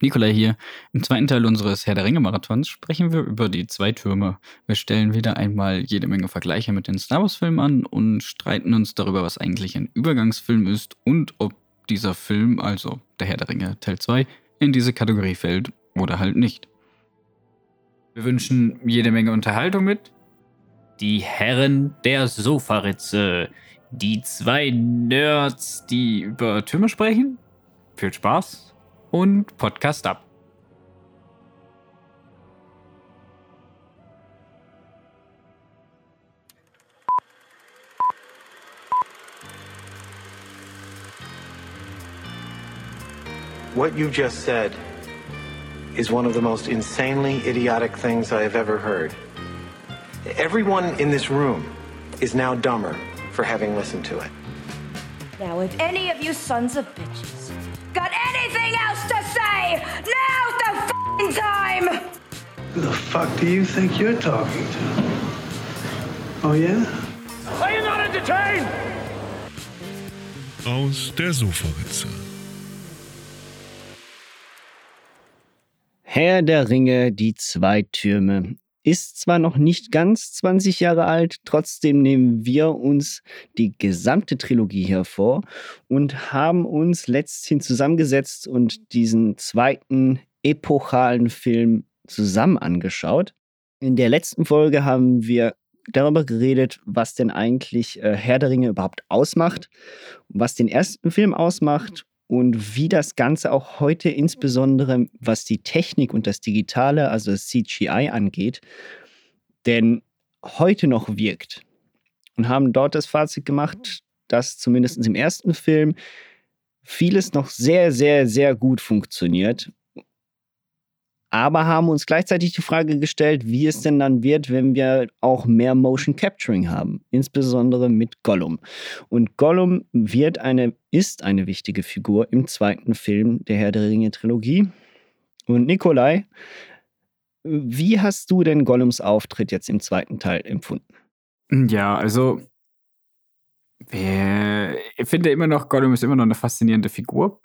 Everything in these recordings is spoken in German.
Nikolai hier. Im zweiten Teil unseres Herr der Ringe-Marathons sprechen wir über die zwei Türme. Wir stellen wieder einmal jede Menge Vergleiche mit den Star Wars-Filmen an und streiten uns darüber, was eigentlich ein Übergangsfilm ist und ob dieser Film, also der Herr der Ringe Teil 2, in diese Kategorie fällt oder halt nicht. Wir wünschen jede Menge Unterhaltung mit. Die Herren der Sofaritze. Die zwei Nerds, die über Türme sprechen. Viel Spaß und Podcast ab. What you just said is one of the most insanely idiotic things I have ever heard. Everyone in this room is now dumber for having listened to it. Now, if any of you sons of bitches got anything else to say, now's the time! Who the fuck do you think you're talking to? Oh yeah? Are you not entertained? Aus der Sofaritze. Herr der Ringe, die zwei Türme ist zwar noch nicht ganz 20 Jahre alt, trotzdem nehmen wir uns die gesamte Trilogie hervor und haben uns letzthin zusammengesetzt und diesen zweiten epochalen Film zusammen angeschaut. In der letzten Folge haben wir darüber geredet, was denn eigentlich äh, Herr der Ringe überhaupt ausmacht, was den ersten Film ausmacht und wie das Ganze auch heute insbesondere was die Technik und das Digitale, also das CGI angeht, denn heute noch wirkt. Und haben dort das Fazit gemacht, dass zumindest im ersten Film vieles noch sehr, sehr, sehr gut funktioniert aber haben uns gleichzeitig die Frage gestellt, wie es denn dann wird, wenn wir auch mehr Motion Capturing haben, insbesondere mit Gollum. Und Gollum wird eine, ist eine wichtige Figur im zweiten Film der Herr der Ringe Trilogie. Und Nikolai, wie hast du denn Gollums Auftritt jetzt im zweiten Teil empfunden? Ja, also ich finde immer noch, Gollum ist immer noch eine faszinierende Figur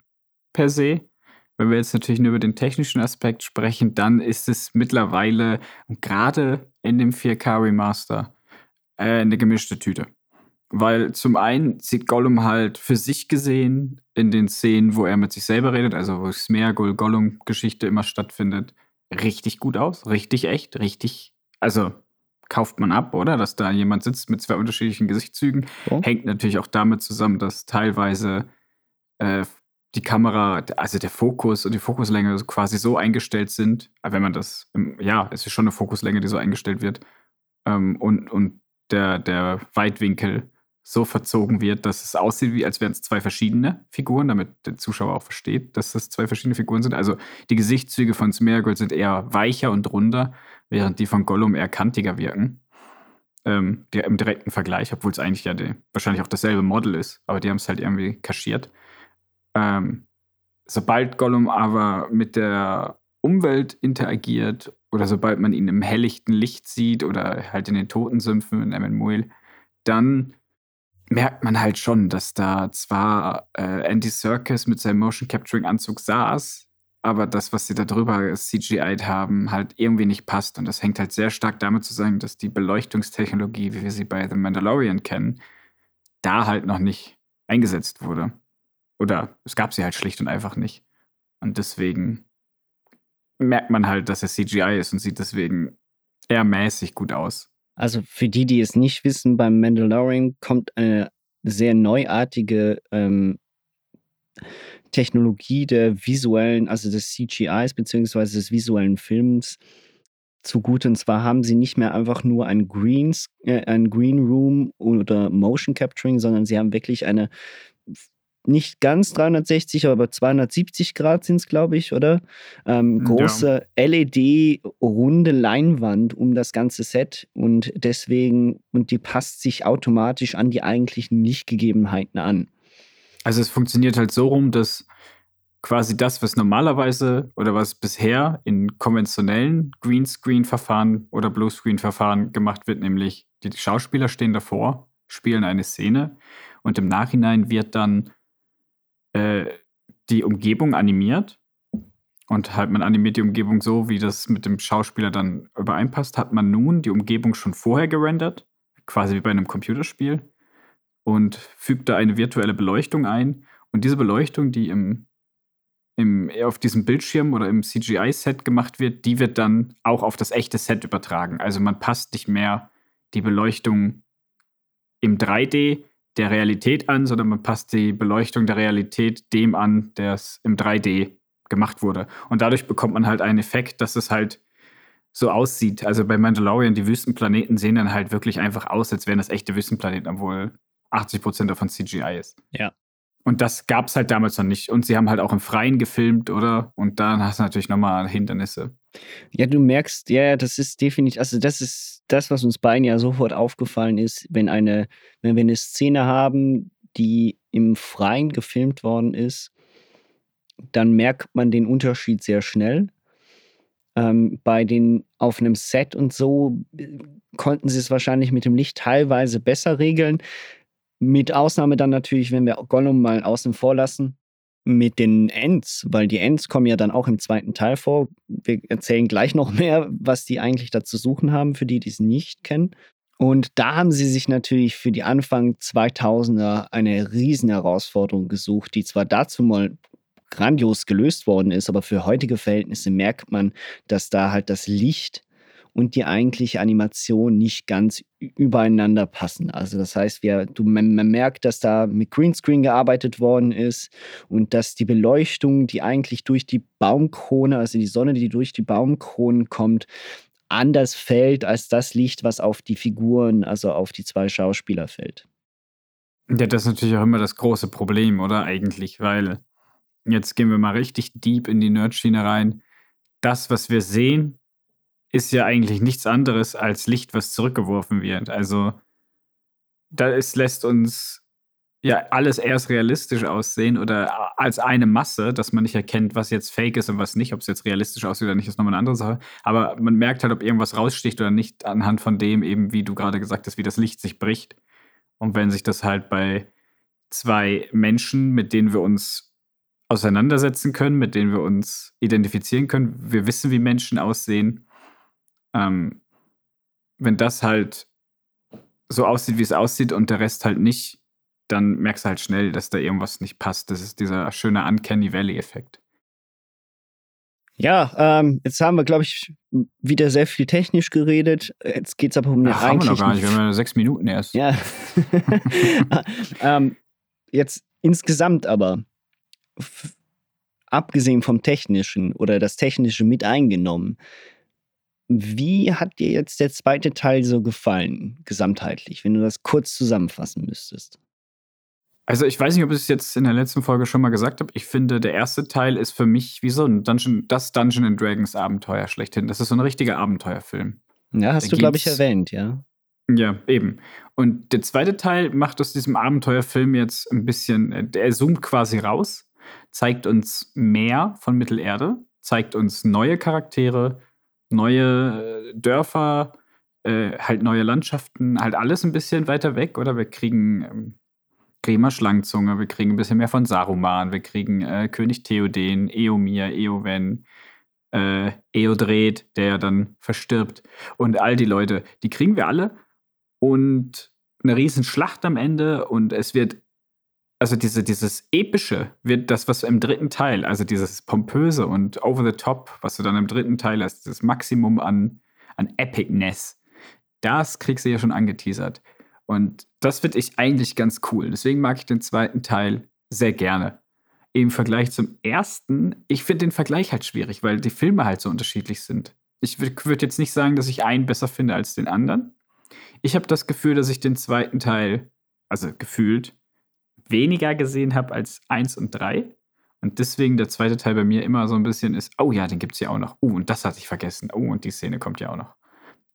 per se. Wenn wir jetzt natürlich nur über den technischen Aspekt sprechen, dann ist es mittlerweile, gerade in dem 4K Remaster, äh, eine gemischte Tüte. Weil zum einen sieht Gollum halt für sich gesehen in den Szenen, wo er mit sich selber redet, also wo Smeargol-Gollum-Geschichte immer stattfindet, richtig gut aus, richtig echt, richtig, also kauft man ab, oder? Dass da jemand sitzt mit zwei unterschiedlichen Gesichtszügen. Oh. Hängt natürlich auch damit zusammen, dass teilweise äh, die Kamera, also der Fokus und die Fokuslänge quasi so eingestellt sind, wenn man das, ja, es ist schon eine Fokuslänge, die so eingestellt wird, ähm, und, und der, der Weitwinkel so verzogen wird, dass es aussieht, wie als wären es zwei verschiedene Figuren, damit der Zuschauer auch versteht, dass das zwei verschiedene Figuren sind. Also die Gesichtszüge von Smeargold sind eher weicher und runder, während die von Gollum eher kantiger wirken. Ähm, der, Im direkten Vergleich, obwohl es eigentlich ja die, wahrscheinlich auch dasselbe Model ist, aber die haben es halt irgendwie kaschiert. Ähm, sobald Gollum aber mit der Umwelt interagiert oder sobald man ihn im helllichten Licht sieht oder halt in den Totensümpfen in Emmenmuil, dann merkt man halt schon, dass da zwar äh, Andy Serkis mit seinem Motion Capturing Anzug saß, aber das, was sie da drüber CGI'd haben, halt irgendwie nicht passt. Und das hängt halt sehr stark damit zusammen, dass die Beleuchtungstechnologie, wie wir sie bei The Mandalorian kennen, da halt noch nicht eingesetzt wurde. Oder es gab sie halt schlicht und einfach nicht. Und deswegen merkt man halt, dass es CGI ist und sieht deswegen eher mäßig gut aus. Also für die, die es nicht wissen, beim Mandalorian kommt eine sehr neuartige ähm, Technologie der visuellen, also des CGIs beziehungsweise des visuellen Films zugute. Und zwar haben sie nicht mehr einfach nur ein, Greens, äh, ein Green Room oder Motion Capturing, sondern sie haben wirklich eine nicht ganz 360, aber 270 Grad sind es, glaube ich, oder? Ähm, große ja. LED-runde Leinwand um das ganze Set und deswegen, und die passt sich automatisch an die eigentlichen Lichtgegebenheiten an. Also es funktioniert halt so rum, dass quasi das, was normalerweise oder was bisher in konventionellen Greenscreen-Verfahren oder Bluescreen-Verfahren gemacht wird, nämlich die Schauspieler stehen davor, spielen eine Szene und im Nachhinein wird dann äh, die Umgebung animiert und halt man animiert die Umgebung so, wie das mit dem Schauspieler dann übereinpasst, hat man nun die Umgebung schon vorher gerendert, quasi wie bei einem Computerspiel, und fügt da eine virtuelle Beleuchtung ein. Und diese Beleuchtung, die im, im, auf diesem Bildschirm oder im CGI-Set gemacht wird, die wird dann auch auf das echte Set übertragen. Also man passt nicht mehr die Beleuchtung im 3D der Realität an, sondern man passt die Beleuchtung der Realität dem an, der es im 3D gemacht wurde. Und dadurch bekommt man halt einen Effekt, dass es halt so aussieht. Also bei Mandalorian, die Wüstenplaneten sehen dann halt wirklich einfach aus, als wären das echte Wüstenplaneten, obwohl 80 Prozent davon CGI ist. Ja. Und das gab es halt damals noch nicht. Und sie haben halt auch im Freien gefilmt, oder? Und dann hast du natürlich nochmal Hindernisse. Ja, du merkst, ja, das ist definitiv, also das ist das, was uns beiden ja sofort aufgefallen ist, wenn eine, wenn wir eine Szene haben, die im Freien gefilmt worden ist, dann merkt man den Unterschied sehr schnell. Ähm, bei den auf einem Set und so äh, konnten sie es wahrscheinlich mit dem Licht teilweise besser regeln. Mit Ausnahme dann natürlich, wenn wir Gollum mal außen vor lassen, mit den Ents, weil die Ents kommen ja dann auch im zweiten Teil vor. Wir erzählen gleich noch mehr, was die eigentlich da zu suchen haben, für die, die es nicht kennen. Und da haben sie sich natürlich für die Anfang 2000er eine riesen Herausforderung gesucht, die zwar dazu mal grandios gelöst worden ist, aber für heutige Verhältnisse merkt man, dass da halt das Licht und die eigentliche Animation nicht ganz übereinander passen. Also das heißt, wir, du, man, man merkt, dass da mit Greenscreen gearbeitet worden ist und dass die Beleuchtung, die eigentlich durch die Baumkrone, also die Sonne, die durch die Baumkronen kommt, anders fällt als das Licht, was auf die Figuren, also auf die zwei Schauspieler fällt. Ja, das ist natürlich auch immer das große Problem, oder eigentlich, weil jetzt gehen wir mal richtig deep in die Nerdschiene rein. Das, was wir sehen, ist ja eigentlich nichts anderes als Licht, was zurückgeworfen wird. Also da ist, lässt uns ja alles erst realistisch aussehen oder als eine Masse, dass man nicht erkennt, was jetzt fake ist und was nicht. Ob es jetzt realistisch aussieht oder nicht, ist nochmal eine andere Sache. Aber man merkt halt, ob irgendwas raussticht oder nicht, anhand von dem eben, wie du gerade gesagt hast, wie das Licht sich bricht. Und wenn sich das halt bei zwei Menschen, mit denen wir uns auseinandersetzen können, mit denen wir uns identifizieren können, wir wissen, wie Menschen aussehen, ähm, wenn das halt so aussieht, wie es aussieht und der Rest halt nicht, dann merkst du halt schnell, dass da irgendwas nicht passt. Das ist dieser schöne Uncanny Valley-Effekt. Ja, ähm, jetzt haben wir, glaube ich, wieder sehr viel technisch geredet. Jetzt geht es aber um eine Ach, haben wir noch gar nicht, wir haben ja sechs Minuten erst. Ja. ähm, jetzt insgesamt aber, abgesehen vom Technischen oder das Technische mit eingenommen, wie hat dir jetzt der zweite Teil so gefallen, gesamtheitlich, wenn du das kurz zusammenfassen müsstest? Also ich weiß nicht, ob ich es jetzt in der letzten Folge schon mal gesagt habe. Ich finde, der erste Teil ist für mich wie so ein Dungeon, das Dungeon and Dragons Abenteuer schlechthin. Das ist so ein richtiger Abenteuerfilm. Ja, hast da du, glaube ich, erwähnt, ja. Ja, eben. Und der zweite Teil macht aus diesem Abenteuerfilm jetzt ein bisschen, äh, er zoomt quasi raus, zeigt uns mehr von Mittelerde, zeigt uns neue Charaktere, neue äh, Dörfer, äh, halt neue Landschaften, halt alles ein bisschen weiter weg, oder? Wir kriegen ähm, Bremer Schlangenzunge, wir kriegen ein bisschen mehr von Saruman, wir kriegen äh, König Theoden, Eomir, Eowen, äh, Eodred, der dann verstirbt. Und all die Leute, die kriegen wir alle. Und eine riesen Schlacht am Ende und es wird also diese, dieses Epische wird das, was im dritten Teil, also dieses Pompöse und Over the Top, was du dann im dritten Teil hast, das Maximum an, an Epicness, das kriegst du ja schon angeteasert. Und das finde ich eigentlich ganz cool. Deswegen mag ich den zweiten Teil sehr gerne. Im Vergleich zum ersten, ich finde den Vergleich halt schwierig, weil die Filme halt so unterschiedlich sind. Ich würde jetzt nicht sagen, dass ich einen besser finde als den anderen. Ich habe das Gefühl, dass ich den zweiten Teil, also gefühlt, weniger gesehen habe als 1 und 3. Und deswegen der zweite Teil bei mir immer so ein bisschen ist, oh ja, den gibt es ja auch noch. Oh, und das hatte ich vergessen. Oh, und die Szene kommt ja auch noch.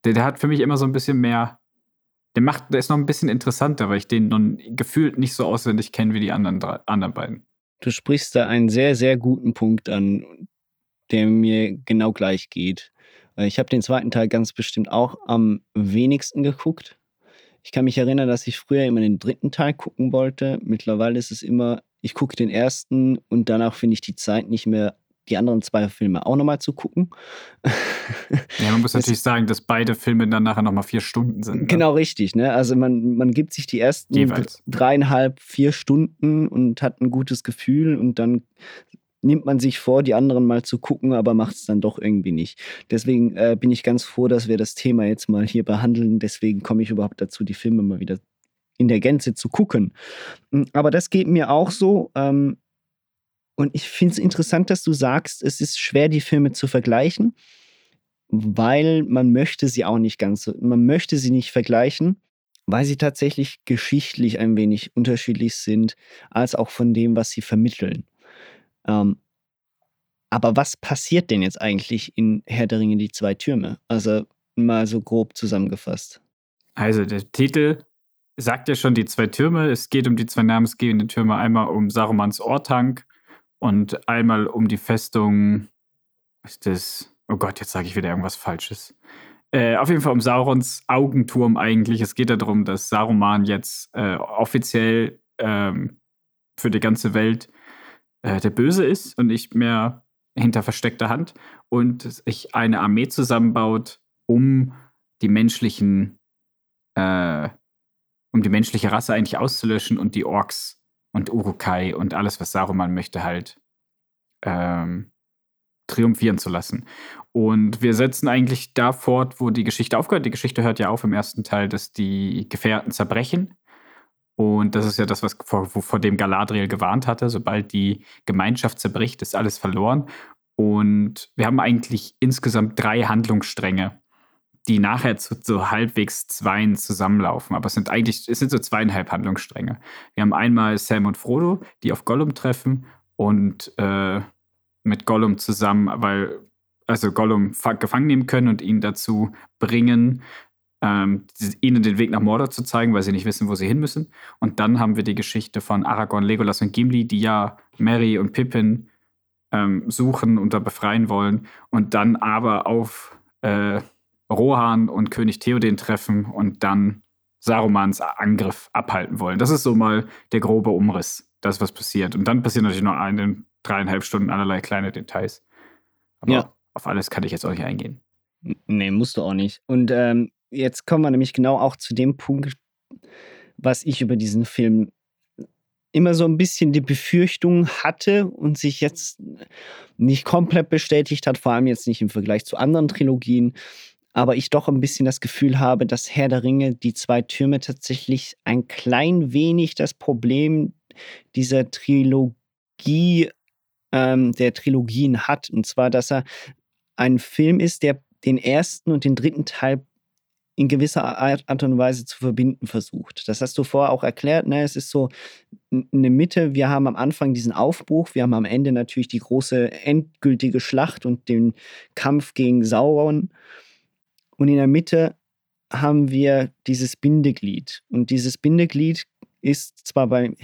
Der, der hat für mich immer so ein bisschen mehr, der macht, der ist noch ein bisschen interessanter, weil ich den nun gefühlt nicht so auswendig kenne wie die anderen, anderen beiden. Du sprichst da einen sehr, sehr guten Punkt an, der mir genau gleich geht. Äh, ich habe den zweiten Teil ganz bestimmt auch am wenigsten geguckt. Ich kann mich erinnern, dass ich früher immer den dritten Teil gucken wollte. Mittlerweile ist es immer, ich gucke den ersten und danach finde ich die Zeit nicht mehr, die anderen zwei Filme auch nochmal zu gucken. Ja, man muss natürlich sagen, dass beide Filme dann nachher nochmal vier Stunden sind. Ne? Genau richtig, ne? Also man, man gibt sich die ersten Jeweils. dreieinhalb, vier Stunden und hat ein gutes Gefühl und dann nimmt man sich vor, die anderen mal zu gucken, aber macht es dann doch irgendwie nicht. Deswegen äh, bin ich ganz froh, dass wir das Thema jetzt mal hier behandeln. Deswegen komme ich überhaupt dazu, die Filme mal wieder in der Gänze zu gucken. Mm, Aber das geht mir auch so. Ähm, und ich finde es interessant, dass du sagst, es ist schwer, die Filme zu vergleichen, weil man möchte sie auch nicht ganz man möchte sie nicht vergleichen, weil sie tatsächlich geschichtlich ein wenig unterschiedlich sind, als auch von dem, was sie vermitteln. Ähm, aber was passiert denn jetzt eigentlich in Herr der Ringe, die zwei Türme? Also mal so grob zusammengefasst. Also der Titel sagt ja schon die zwei Türme. Es geht um die zwei namensgebenden Türme. Einmal um Sarumans Ortank und einmal um die Festung. Ist das. Oh Gott, jetzt sage ich wieder irgendwas Falsches. Äh, auf jeden Fall um Saurons Augenturm eigentlich. Es geht darum, dass Saruman jetzt äh, offiziell ähm, für die ganze Welt äh, der Böse ist und nicht mehr hinter versteckter Hand und sich eine Armee zusammenbaut, um die menschlichen, äh, um die menschliche Rasse eigentlich auszulöschen und die Orks und Urukai und alles, was Saruman möchte, halt ähm, triumphieren zu lassen. Und wir setzen eigentlich da fort, wo die Geschichte aufgehört. Die Geschichte hört ja auf im ersten Teil, dass die Gefährten zerbrechen. Und das ist ja das, was vor, vor dem Galadriel gewarnt hatte. Sobald die Gemeinschaft zerbricht, ist alles verloren. Und wir haben eigentlich insgesamt drei Handlungsstränge, die nachher zu so halbwegs zweien zusammenlaufen. Aber es sind eigentlich, es sind so zweieinhalb Handlungsstränge. Wir haben einmal Sam und Frodo, die auf Gollum treffen und äh, mit Gollum zusammen, weil also Gollum gefangen nehmen können und ihn dazu bringen, ähm, ihnen den Weg nach Mordor zu zeigen, weil sie nicht wissen, wo sie hin müssen. Und dann haben wir die Geschichte von Aragorn, Legolas und Gimli, die ja Mary und Pippin ähm, suchen und da befreien wollen. Und dann aber auf äh, Rohan und König Theoden treffen und dann Sarumans Angriff abhalten wollen. Das ist so mal der grobe Umriss, das, was passiert. Und dann passieren natürlich noch in den dreieinhalb Stunden allerlei kleine Details. Aber Ja. auf alles kann ich jetzt auch nicht eingehen. Nee, musst du auch nicht. Und ähm, jetzt kommen wir nämlich genau auch zu dem Punkt, was ich über diesen Film immer so ein bisschen die Befürchtung hatte und sich jetzt nicht komplett bestätigt hat, vor allem jetzt nicht im Vergleich zu anderen Trilogien, aber ich doch ein bisschen das Gefühl habe, dass Herr der Ringe, die zwei Türme tatsächlich ein klein wenig das Problem dieser Trilogie, ähm, der Trilogien hat. Und zwar, dass er ein Film ist, der den ersten und den dritten Teil in gewisser Art und Weise zu verbinden versucht. Das hast du vorher auch erklärt. Ne? Es ist so eine Mitte. Wir haben am Anfang diesen Aufbruch. Wir haben am Ende natürlich die große endgültige Schlacht und den Kampf gegen Sauron. Und in der Mitte haben wir dieses Bindeglied. Und dieses Bindeglied ist zwar bei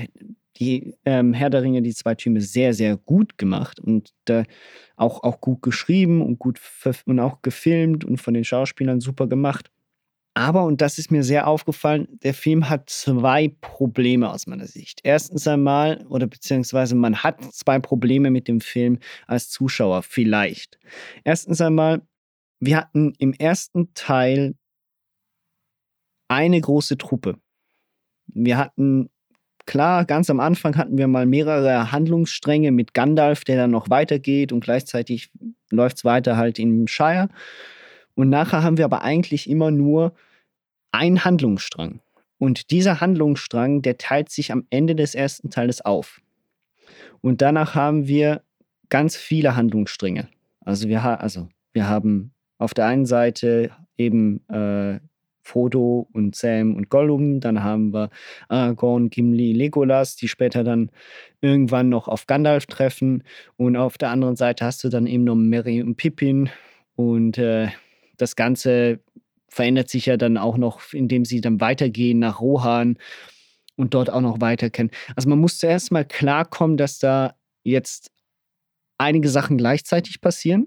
die ähm, Herr der Ringe, die zwei Türme, sehr, sehr gut gemacht und äh, auch, auch gut geschrieben und gut und auch gefilmt und von den Schauspielern super gemacht. Aber, und das ist mir sehr aufgefallen, der Film hat zwei Probleme aus meiner Sicht. Erstens einmal, oder beziehungsweise man hat zwei Probleme mit dem Film als Zuschauer, vielleicht. Erstens einmal, wir hatten im ersten Teil eine große Truppe. Wir hatten, klar, ganz am Anfang hatten wir mal mehrere Handlungsstränge mit Gandalf, der dann noch weitergeht und gleichzeitig läuft es weiter halt im Shire. Und nachher haben wir aber eigentlich immer nur einen Handlungsstrang. Und dieser Handlungsstrang, der teilt sich am Ende des ersten Teiles auf. Und danach haben wir ganz viele Handlungsstränge. Also wir, ha also wir haben auf der einen Seite eben äh, Frodo und Sam und Gollum, dann haben wir Aragorn, Gimli, Legolas, die später dann irgendwann noch auf Gandalf treffen. Und auf der anderen Seite hast du dann eben noch Merry und Pippin. Und äh, das Ganze verändert sich ja dann auch noch, indem sie dann weitergehen nach Rohan und dort auch noch weiter kennen. Also man muss zuerst mal klarkommen, dass da jetzt einige Sachen gleichzeitig passieren.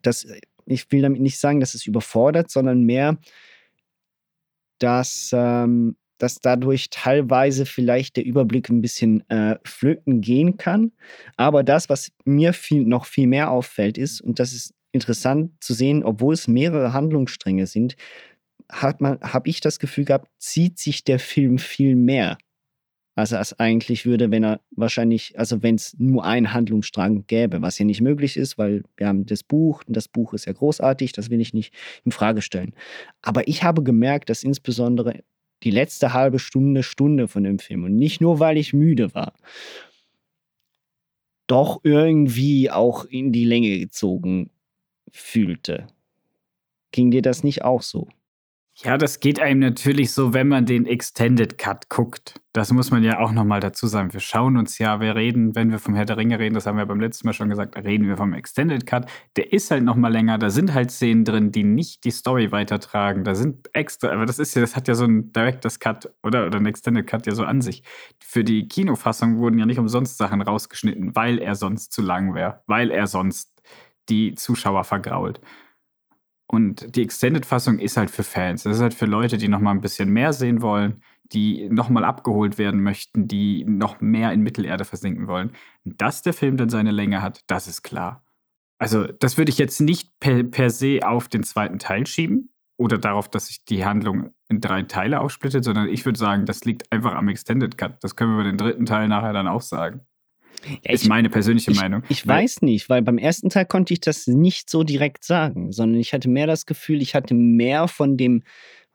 Das, ich will damit nicht sagen, dass es überfordert, sondern mehr, dass, ähm, dass dadurch teilweise vielleicht der Überblick ein bisschen äh, flöten gehen kann. Aber das, was mir viel, noch viel mehr auffällt, ist, und das ist interessant zu sehen, obwohl es mehrere Handlungsstränge sind, habe ich das Gefühl gehabt, zieht sich der Film viel mehr als er es eigentlich würde, wenn er wahrscheinlich, also wenn es nur einen Handlungsstrang gäbe, was ja nicht möglich ist, weil wir haben das Buch und das Buch ist ja großartig, das will ich nicht in Frage stellen. Aber ich habe gemerkt, dass insbesondere die letzte halbe Stunde, Stunde von dem Film und nicht nur, weil ich müde war, doch irgendwie auch in die Länge gezogen fühlte. Ging dir das nicht auch so? Ja, das geht einem natürlich so, wenn man den Extended Cut guckt. Das muss man ja auch nochmal dazu sagen. Wir schauen uns ja, wir reden, wenn wir vom Herr der Ringe reden, das haben wir beim letzten Mal schon gesagt, reden wir vom Extended Cut. Der ist halt nochmal länger. Da sind halt Szenen drin, die nicht die Story weitertragen. Da sind extra, aber das ist ja, das hat ja so ein Director's Cut oder, oder ein Extended Cut ja so an sich. Für die Kinofassung wurden ja nicht umsonst Sachen rausgeschnitten, weil er sonst zu lang wäre, weil er sonst die Zuschauer vergrault. Und die Extended-Fassung ist halt für Fans. Das ist halt für Leute, die noch mal ein bisschen mehr sehen wollen, die noch mal abgeholt werden möchten, die noch mehr in Mittelerde versinken wollen. Dass der Film dann seine Länge hat, das ist klar. Also, das würde ich jetzt nicht per, per se auf den zweiten Teil schieben oder darauf, dass sich die Handlung in drei Teile aufsplittet, sondern ich würde sagen, das liegt einfach am Extended Cut. Das können wir über den dritten Teil nachher dann auch sagen. Ja, ist meine persönliche ich, Meinung. Ich weiß nicht, weil beim ersten Teil konnte ich das nicht so direkt sagen, sondern ich hatte mehr das Gefühl, ich hatte mehr von dem,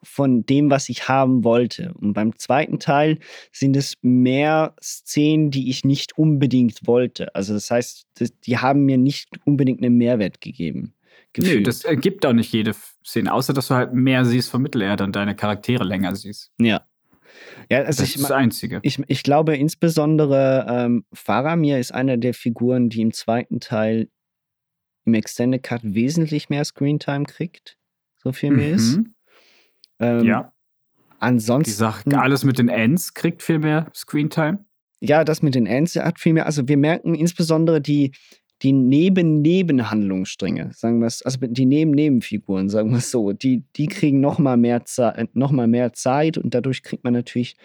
von dem, was ich haben wollte. Und beim zweiten Teil sind es mehr Szenen, die ich nicht unbedingt wollte. Also das heißt, die haben mir nicht unbedingt einen Mehrwert gegeben. Nö, das ergibt auch nicht jede Szene, außer dass du halt mehr siehst von Mittelerde und deine Charaktere länger siehst. Ja. Ja, also das ich, ist das Einzige. Ich, ich glaube insbesondere ähm, Faramir ist einer der Figuren, die im zweiten Teil im Extended Cut wesentlich mehr Screentime kriegt, so viel mehr mhm. ist. Ähm, ja. Ansonsten. Die Sache, alles mit den Ends kriegt viel mehr Screentime. Ja, das mit den Ends hat viel mehr. Also wir merken insbesondere die, die Neben-Nebenhandlungsstränge, sagen wir es, also die Neben-Nebenfiguren, sagen wir es so, die, die kriegen nochmal mehr, noch mehr Zeit und dadurch kriegt man natürlich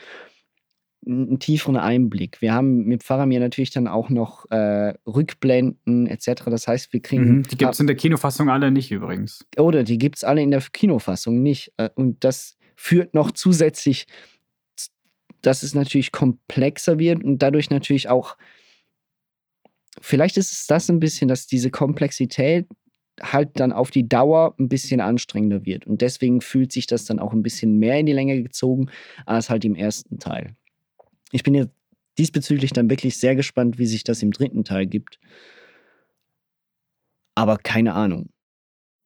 einen tieferen Einblick. Wir haben mit Faramir natürlich dann auch noch äh, Rückblenden etc. Das heißt, wir kriegen. Mhm, die gibt es in der Kinofassung alle nicht übrigens. Oder die gibt es alle in der Kinofassung nicht. Äh, und das führt noch zusätzlich, dass es natürlich komplexer wird und dadurch natürlich auch vielleicht ist es das ein bisschen, dass diese Komplexität halt dann auf die Dauer ein bisschen anstrengender wird. Und deswegen fühlt sich das dann auch ein bisschen mehr in die Länge gezogen als halt im ersten Teil. Ich bin jetzt diesbezüglich dann wirklich sehr gespannt, wie sich das im dritten Teil gibt. Aber keine Ahnung.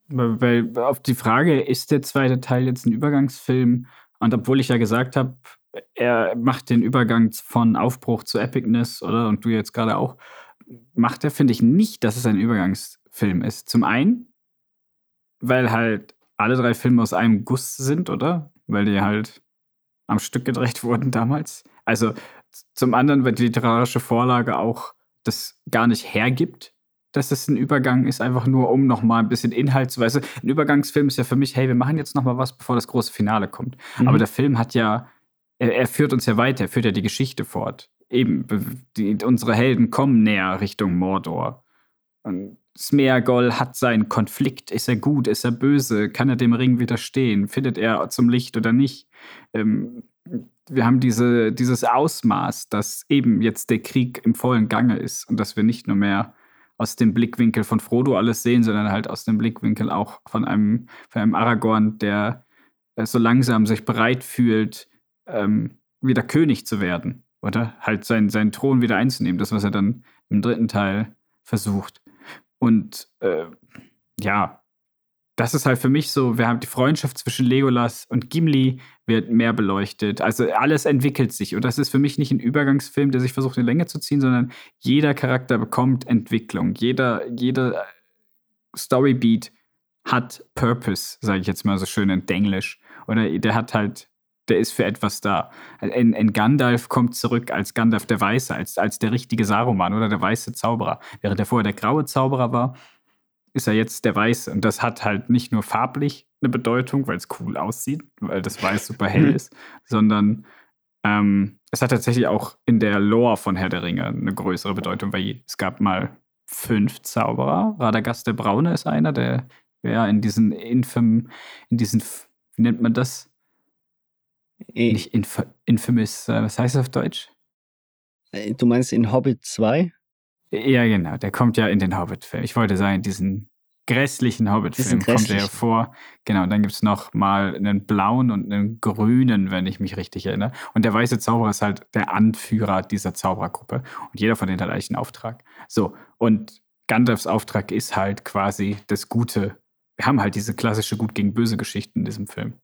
Weil auf die Frage, ist der zweite Teil jetzt ein Übergangsfilm? Und obwohl ich ja gesagt habe, er macht den Übergang von Aufbruch zu Epicness, oder? Und du jetzt gerade auch, macht er, finde ich, nicht, dass es ein Übergangsfilm ist. Zum einen, weil halt alle drei Filme aus einem Guss sind, oder? Weil die halt am Stück gedrecht wurden damals. Also zum anderen, weil die literarische Vorlage auch das gar nicht hergibt, dass es ein Übergang ist, einfach nur um nochmal ein bisschen Inhalt zu weisen. Ein Übergangsfilm ist ja für mich, hey, wir machen jetzt nochmal was, bevor das große Finale kommt. Mhm. Aber der Film hat ja, er, er, führt uns ja weiter, er führt ja die Geschichte fort eben, die, unsere Helden kommen näher Richtung Mordor. Und Smeagol hat seinen Konflikt. Ist er gut? Ist er böse? Kann er dem Ring widerstehen? Findet er zum Licht oder nicht? Ähm, wir haben diese, dieses Ausmaß, dass eben jetzt der Krieg im vollen Gange ist und dass wir nicht nur mehr aus dem Blickwinkel von Frodo alles sehen, sondern halt aus dem Blickwinkel auch von einem, von einem Aragorn, der äh, so langsam sich bereit fühlt, ähm, wieder König zu werden oder? Halt sein, seinen Thron wieder einzunehmen. Das, was er dann im dritten Teil versucht. Und äh, ja, das ist halt für mich so, wir haben die Freundschaft zwischen Legolas und Gimli wird mehr beleuchtet. Also alles entwickelt sich. Und das ist für mich nicht ein Übergangsfilm, der sich versucht, in Länge zu ziehen, sondern jeder Charakter bekommt Entwicklung. Jeder, jeder Storybeat hat Purpose, sage ich jetzt mal so schön in Denglisch. Oder der hat halt der ist für etwas da. In, in, Gandalf kommt zurück als Gandalf der Weiße, als, als der richtige Saruman oder der weiße Zauberer. Während er vorher der graue Zauberer war, ist er jetzt der Weiße. Und das hat halt nicht nur farblich eine Bedeutung, weil es cool aussieht, weil das Weiß super hell ist, sondern ähm, es hat tatsächlich auch in der Lore von Herr der Ringe eine größere Bedeutung, weil es gab mal fünf Zauberer. Radagast der Braune ist einer, der ja in diesen Infam, in diesen, wie nennt man das? Eh, Nicht Inf Infamous, äh, was heißt das auf Deutsch? äh, Du meinst in Hobbit 2? Ja, genau, der kommt ja in den Hobbit-Film. Ich wollte sagen, diesen grässlichen Hobbit-Film kommt er ja vor. Genau, und dann gibt es noch mal einen blauen und einen grünen, wenn ich mich richtig erinnere. Und der weiße Zauberer ist halt der Anführer dieser Zauberergruppe. Und jeder von denen hat eigentlich einen Auftrag. So, und Gandalfs Auftrag ist halt quasi das Gute. Wir haben halt diese klassische Gut gegen Böse Geschichte in diesem Film.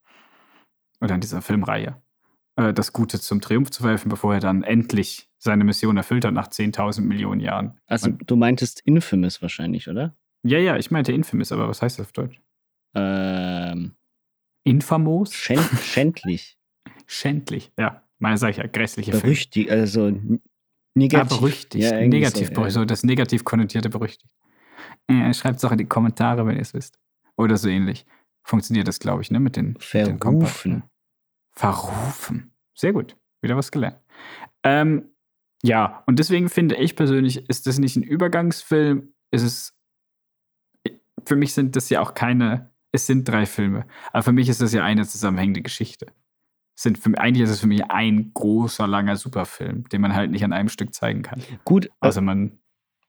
Oder in dieser Filmreihe. Äh, das Gute zum Triumph zu verhelfen, bevor er dann endlich seine Mission erfüllt hat nach 10.000 Millionen Jahren. Also Und- du meintest Infamous wahrscheinlich, oder? Ja, ja, ich meinte Infamous, aber was heißt das auf Deutsch? Ähm, Infamos? schänd schändlich. Schändlich, ja. Meine sag ich ja, grässliche Film. Berüchtigt, also n- Ah, negativ. berüchtigt. Ja, negativ, so, ja. so das negativ konnotierte berüchtigt. Äh, Schreibt es auch in die Kommentare, wenn ihr es wisst. Oder so ähnlich. Funktioniert das, glaube ich, ne? Mit den, mit den Verrufen. Sehr gut. Wieder was gelernt. Ähm, ja, und deswegen finde ich persönlich, ist das nicht ein Übergangsfilm. Es ist. Für mich sind das ja auch keine. Es sind drei Filme. Aber für mich ist das ja eine zusammenhängende Geschichte. Es Sind für, eigentlich ist es für mich ein großer, langer Superfilm, den man halt nicht an einem Stück zeigen kann. Gut, Also man.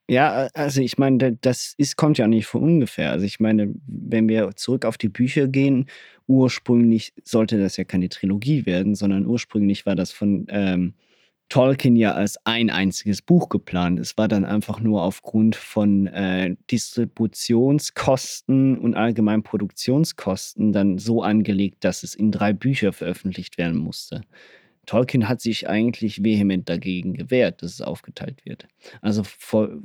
Ja, also ich meine, da- das ist, kommt ja nicht von ungefähr. Also ich meine, wenn wir zurück auf die Bücher gehen, ursprünglich sollte das ja keine Trilogie werden, sondern ursprünglich war das von ähm, Tolkien ja als ein einziges Buch geplant. Es war dann einfach nur aufgrund von äh, Distributionskosten und allgemein Produktionskosten dann so angelegt, dass es in drei Bücher veröffentlicht werden musste. Tolkien hat sich eigentlich vehement dagegen gewehrt, dass es aufgeteilt wird. Also fol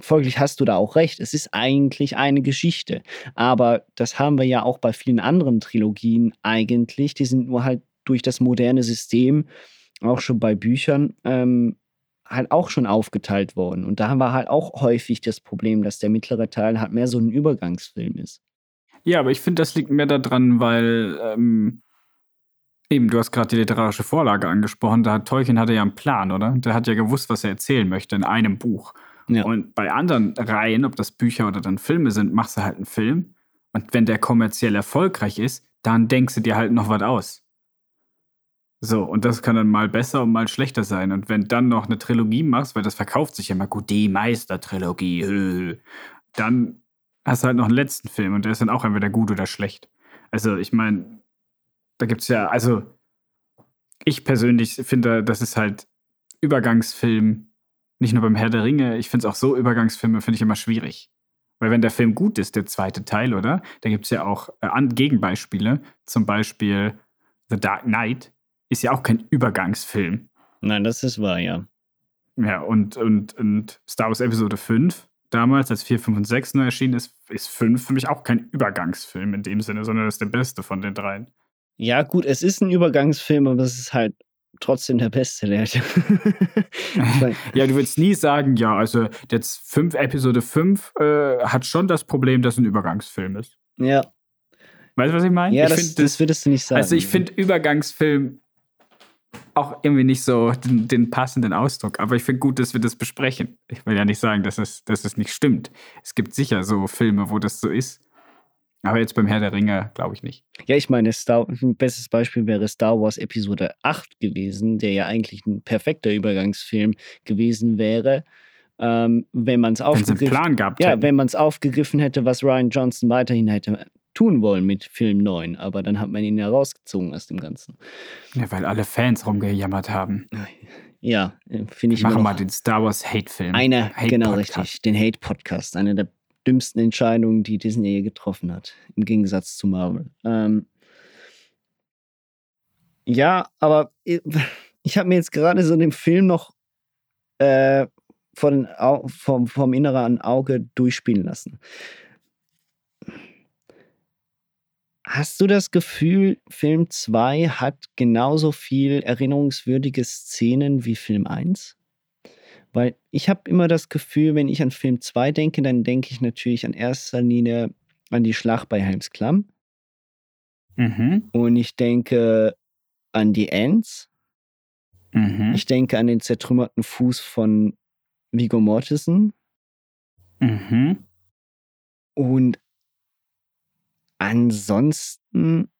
folglich hast du da auch recht. Es ist eigentlich eine Geschichte. Aber das haben wir ja auch bei vielen anderen Trilogien eigentlich. Die sind nur halt durch das moderne System, auch schon bei Büchern, ähm, halt auch schon aufgeteilt worden. Und da haben wir halt auch häufig das Problem, dass der mittlere Teil halt mehr so ein Übergangsfilm ist. Ja, aber ich finde, das liegt mehr daran, weil ähm, eben, du hast gerade die literarische Vorlage angesprochen, da hat Tolkien hatte ja einen Plan, oder? Der hat ja gewusst, was er erzählen möchte in einem Buch. Ja. Und bei anderen Reihen, ob das Bücher oder dann Filme sind, machst du halt einen Film. Und wenn der kommerziell erfolgreich ist, dann denkst du dir halt noch was aus. So, und das kann dann mal besser und mal schlechter sein. Und wenn dann noch eine Trilogie machst, weil das verkauft sich ja immer gut, die Meistertrilogie, dann hast du halt noch einen letzten Film und der ist dann auch entweder gut oder schlecht. Also, ich meine, da gibt es ja, also, ich persönlich finde, das ist halt Übergangsfilm, nicht nur beim Herr der Ringe, ich finde es auch so, Übergangsfilme finde ich immer schwierig. Weil wenn der Film gut ist, der zweite Teil, oder? Da gibt es ja auch äh, An- Gegenbeispiele. Zum Beispiel The Dark Knight ist ja auch kein Übergangsfilm. Nein, das ist wahr, ja. Ja, und, und, und Star Wars Episode 5, damals, als 4, 5 und 6 neu erschienen ist, ist 5 für mich auch kein Übergangsfilm in dem Sinne, sondern das ist der beste von den dreien. Ja, gut, es ist ein Übergangsfilm, aber es ist halt trotzdem der beste. Der mein, Ja, du würdest nie sagen, ja, also jetzt 5, Episode 5 äh, hat schon das Problem, dass es ein Übergangsfilm ist. ja, Weißt du, was ich meine? ja ich das, find das würdest du nicht sagen. Also ich finde Übergangsfilm auch irgendwie nicht so den, den passenden Ausdruck. Aber ich finde gut, dass wir das besprechen. Ich will ja nicht sagen, dass es, dass es nicht stimmt. Es gibt sicher so Filme, wo das so ist. Aber jetzt beim Herr der Ringe glaube ich nicht. Ja, ich meine, Star, ein bestes Beispiel wäre Star Wars Episode 8 gewesen, der ja eigentlich ein perfekter Übergangsfilm gewesen wäre, ähm, wenn man es aufgegriffen. Ja, wenn man es aufgegriffen hätte, was Ryan Johnson weiterhin hätte tun wollen mit Film 9, aber dann hat man ihn ja rausgezogen aus dem Ganzen. ja, weil alle Fans rumgejammert haben. Ja, äh, finde ich Machen immer mal den Star Wars Hate-Film. einer, Hate genau Podcast. richtig, den Hate-Podcast, eine der dümmsten Entscheidungen, die Disney je getroffen hat, im Gegensatz zu Marvel. Ähm, ja, aber ich, habe mir jetzt gerade so den Film noch äh, Au vom, vom inneren Auge durchspielen lassen. Hast du das Gefühl, Film 2 hat genauso viel erinnerungswürdige Szenen wie Film 1? Weil ich habe immer das Gefühl, wenn ich an Film 2 denke, dann denke ich natürlich an erster Linie an die Schlacht bei Helms Klamm. Mhm. Und ich denke an die Ents. Mhm. Ich denke an den zertrümmerten Fuß von Viggo Mortensen. Mhm. Und ansonsten,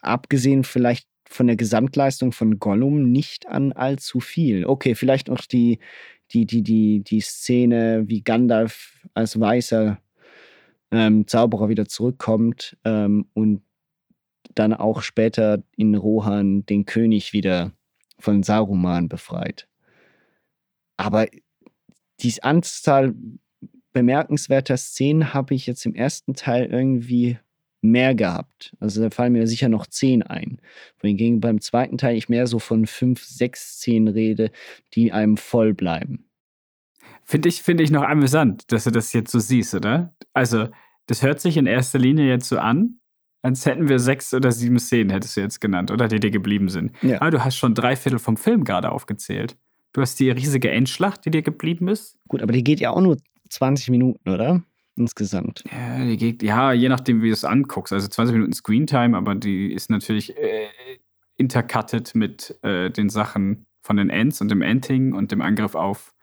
abgesehen vielleicht von der Gesamtleistung von Gollum, nicht an allzu viel. Okay, vielleicht noch die, die, die, die, die Szene, wie Gandalf als weißer ähm, Zauberer wieder zurückkommt ähm, und dann auch später in Rohan den König wieder von Saruman befreit. Aber die Anzahl bemerkenswerter Szenen habe ich jetzt im ersten Teil irgendwie mehr gehabt. Also da fallen mir sicher noch zehn ein. Wohingegen beim zweiten Teil ich mehr so von fünf, sechs Szenen rede, die einem voll bleiben. Finde ich, finde ich noch amüsant, dass du das jetzt so siehst, oder? Also, das hört sich in erster Linie jetzt so an, als hätten wir sechs oder sieben Szenen, hättest du jetzt genannt, oder die dir geblieben sind. Ja. Aber du hast schon drei Viertel vom Film gerade aufgezählt. Du hast die riesige Endschlacht, die dir geblieben ist. Gut, aber die geht ja auch nur 20 Minuten, oder? Insgesamt. Ja, die geht, ja, je nachdem, wie du es anguckst. Also 20 Minuten Screentime, aber die ist natürlich äh, intercutted mit äh, den Sachen von den Ents und dem Ending und dem Angriff auf,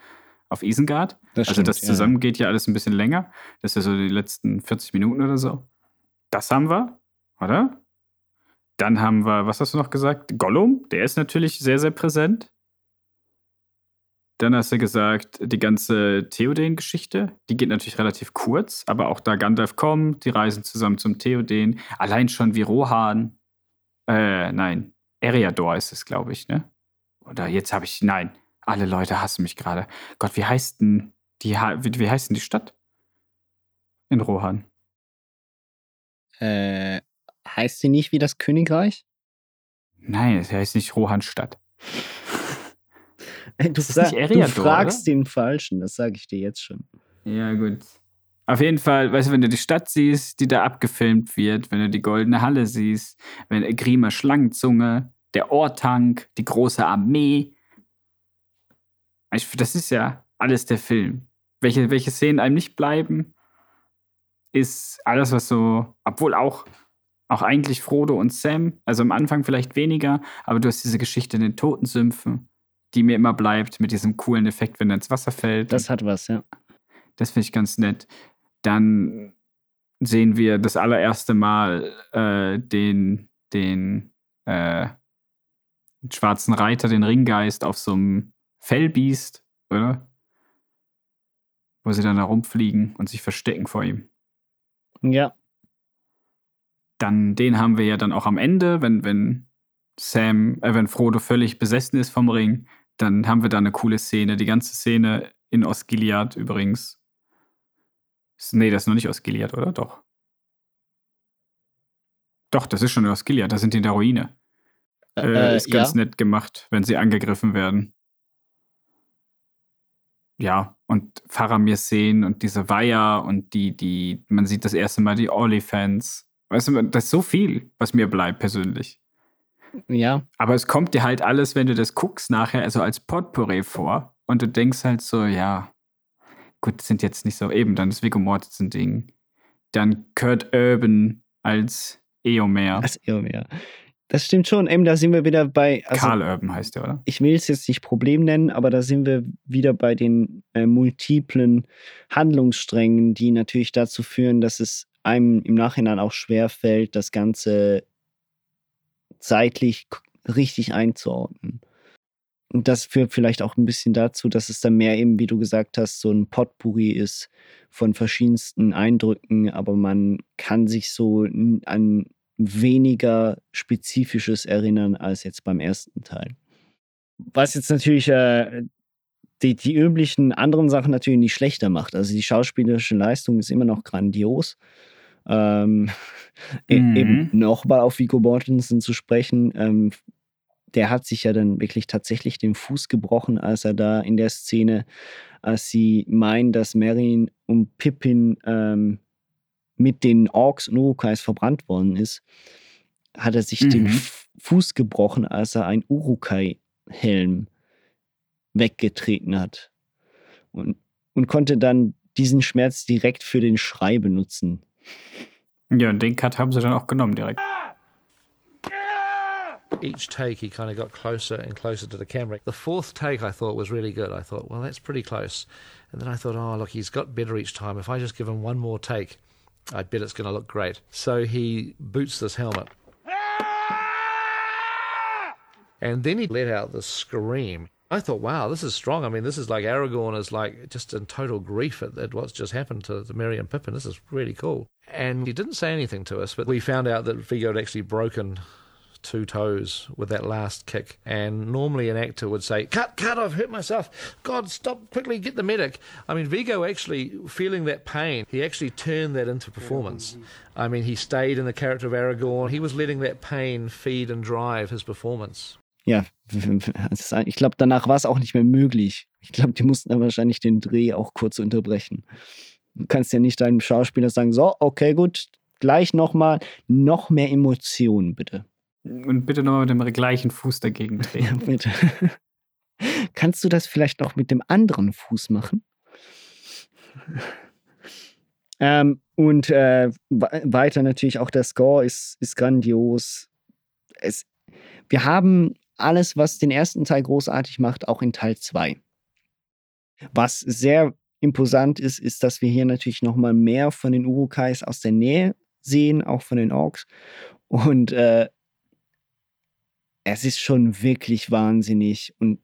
auf Isengard. Das also stimmt, das ja. zusammen geht ja alles ein bisschen länger. Das ist ja so die letzten 40 Minuten oder so. Das haben wir, oder? Dann haben wir, was hast du noch gesagt? Gollum, der ist natürlich sehr, sehr präsent. Dann hast du gesagt, die ganze Theoden-Geschichte, die geht natürlich relativ kurz, aber auch da Gandalf kommt, die reisen zusammen zum Theoden. Allein schon wie Rohan, äh, nein, Eriador ist es, glaube ich, ne? Oder jetzt habe ich, nein, alle Leute hassen mich gerade. Gott, wie heißt denn die, wie, wie heißt denn die Stadt? In Rohan. Äh, heißt sie nicht wie das Königreich? Nein, es heißt nicht Rohan-Stadt. Du, Ist das fra nicht du Eriador, fragst den Falschen, das sage ich dir jetzt schon. Ja, gut. Auf jeden Fall, weißt du, wenn du die Stadt siehst, die da abgefilmt wird, wenn du die goldene Halle siehst, wenn Grima Schlangenzunge, der Ohrtank, die große Armee. Ich- Das ist ja alles der Film. Welche, welche Szenen einem nicht bleiben, ist alles, was so, obwohl auch, auch eigentlich Frodo und Sam, also am Anfang vielleicht weniger, aber du hast diese Geschichte in den Totensümpfen, die mir immer bleibt, mit diesem coolen Effekt, wenn er ins Wasser fällt. Das hat was, ja. Das finde ich ganz nett. Dann sehen wir das allererste Mal äh, den, den äh, schwarzen Reiter, den Ringgeist, auf so einem Fellbiest, oder? Wo sie dann da rumfliegen und sich verstecken vor ihm. Ja, Dann den haben wir ja dann auch am Ende, wenn, wenn Sam, äh, wenn Frodo völlig besessen ist vom Ring, dann haben wir da eine coole Szene. Die ganze Szene in Osgiliath übrigens. Nee, das ist noch nicht Osgiliath, oder? Doch. Doch, das ist schon Osgiliath, da sind die in der Ruine. Äh, äh, ist ganz ja. nett gemacht, wenn sie angegriffen werden. Ja, und Faramir-Szenen und diese Weiher und die, die, man sieht das erste Mal die Olifants. Weißt du, das ist so viel, was mir bleibt persönlich. Ja, Aber es kommt dir halt alles, wenn du das guckst, nachher also als Potpourri vor. Und du denkst halt so, ja, gut, das sind jetzt nicht so eben, dann das Viggo Mortensen-Ding. Dann Kurt Urban als Eomer. als Irrmeer. Das stimmt schon. Eben, da sind wir wieder bei. Also, Karl Urban heißt der, oder? ich will es jetzt nicht Problem nennen, aber da sind wir wieder bei den äh, multiplen Handlungssträngen, die natürlich dazu führen, dass es einem im Nachhinein auch schwer fällt, das Ganze zeitlich richtig einzuordnen. Und das führt vielleicht auch ein bisschen dazu, dass es dann mehr eben, wie du gesagt hast, so ein Potpourri ist von verschiedensten Eindrücken, aber man kann sich so an weniger Spezifisches erinnern als jetzt beim ersten Teil. Was jetzt natürlich äh, die, die üblichen anderen Sachen natürlich nicht schlechter macht. Also die schauspielerische Leistung ist immer noch grandios. Ähm, e- Mhm. Eben nochmal auf Vigo Mortensen zu sprechen. Ähm, der hat sich ja dann wirklich tatsächlich den Fuß gebrochen, als er da in der Szene, als sie meinen, dass Merrin und Pippin ähm, mit den Orks und Urukais verbrannt worden ist, hat er sich den Mhm. F- Fuß gebrochen, als er einen Urukai-Helm weggetreten hat. und, und konnte dann diesen Schmerz direkt für den Schrei benutzen. Ja, und den Cut haben sie dann auch genommen direkt. each take he kind of got closer and closer to the camera. The fourth take I thought was really good. I thought, well, that's pretty close. And then I thought, oh, look, he's got better each time. If I just give him one more take, I bet it's going to look great. So he boots this helmet. And then he let out the scream. I thought, wow, this is strong. I mean, this is like Aragorn is like just in total grief at, at what's just happened to, to Merry and Pippin. This is really cool. And he didn't say anything to us, but we found out that Vigo had actually broken two toes with that last kick. And normally an actor would say, Cut, cut, I've hurt myself. God, stop, quickly get the medic. I mean, Vigo actually, feeling that pain, he actually turned that into performance. I mean, he stayed in the character of Aragorn. He was letting that pain feed and drive his performance. Ja, ich glaube, danach war es auch nicht mehr möglich. Ich glaube, die mussten dann wahrscheinlich den Dreh auch kurz unterbrechen. Du kannst ja nicht deinem Schauspieler sagen, so, okay, gut, gleich nochmal, noch mehr Emotionen, bitte. Und bitte nochmal mit dem gleichen Fuß dagegen drehen. Ja, bitte. Kannst du das vielleicht noch mit dem anderen Fuß machen? ähm, und äh, weiter natürlich auch der Score ist, ist grandios. Es, wir haben alles, was den ersten Teil großartig macht, auch in Teil 2. Was sehr imposant ist, ist, dass wir hier natürlich nochmal mehr von den Urukais aus der Nähe sehen, auch von den Orks. Und äh, es ist schon wirklich wahnsinnig und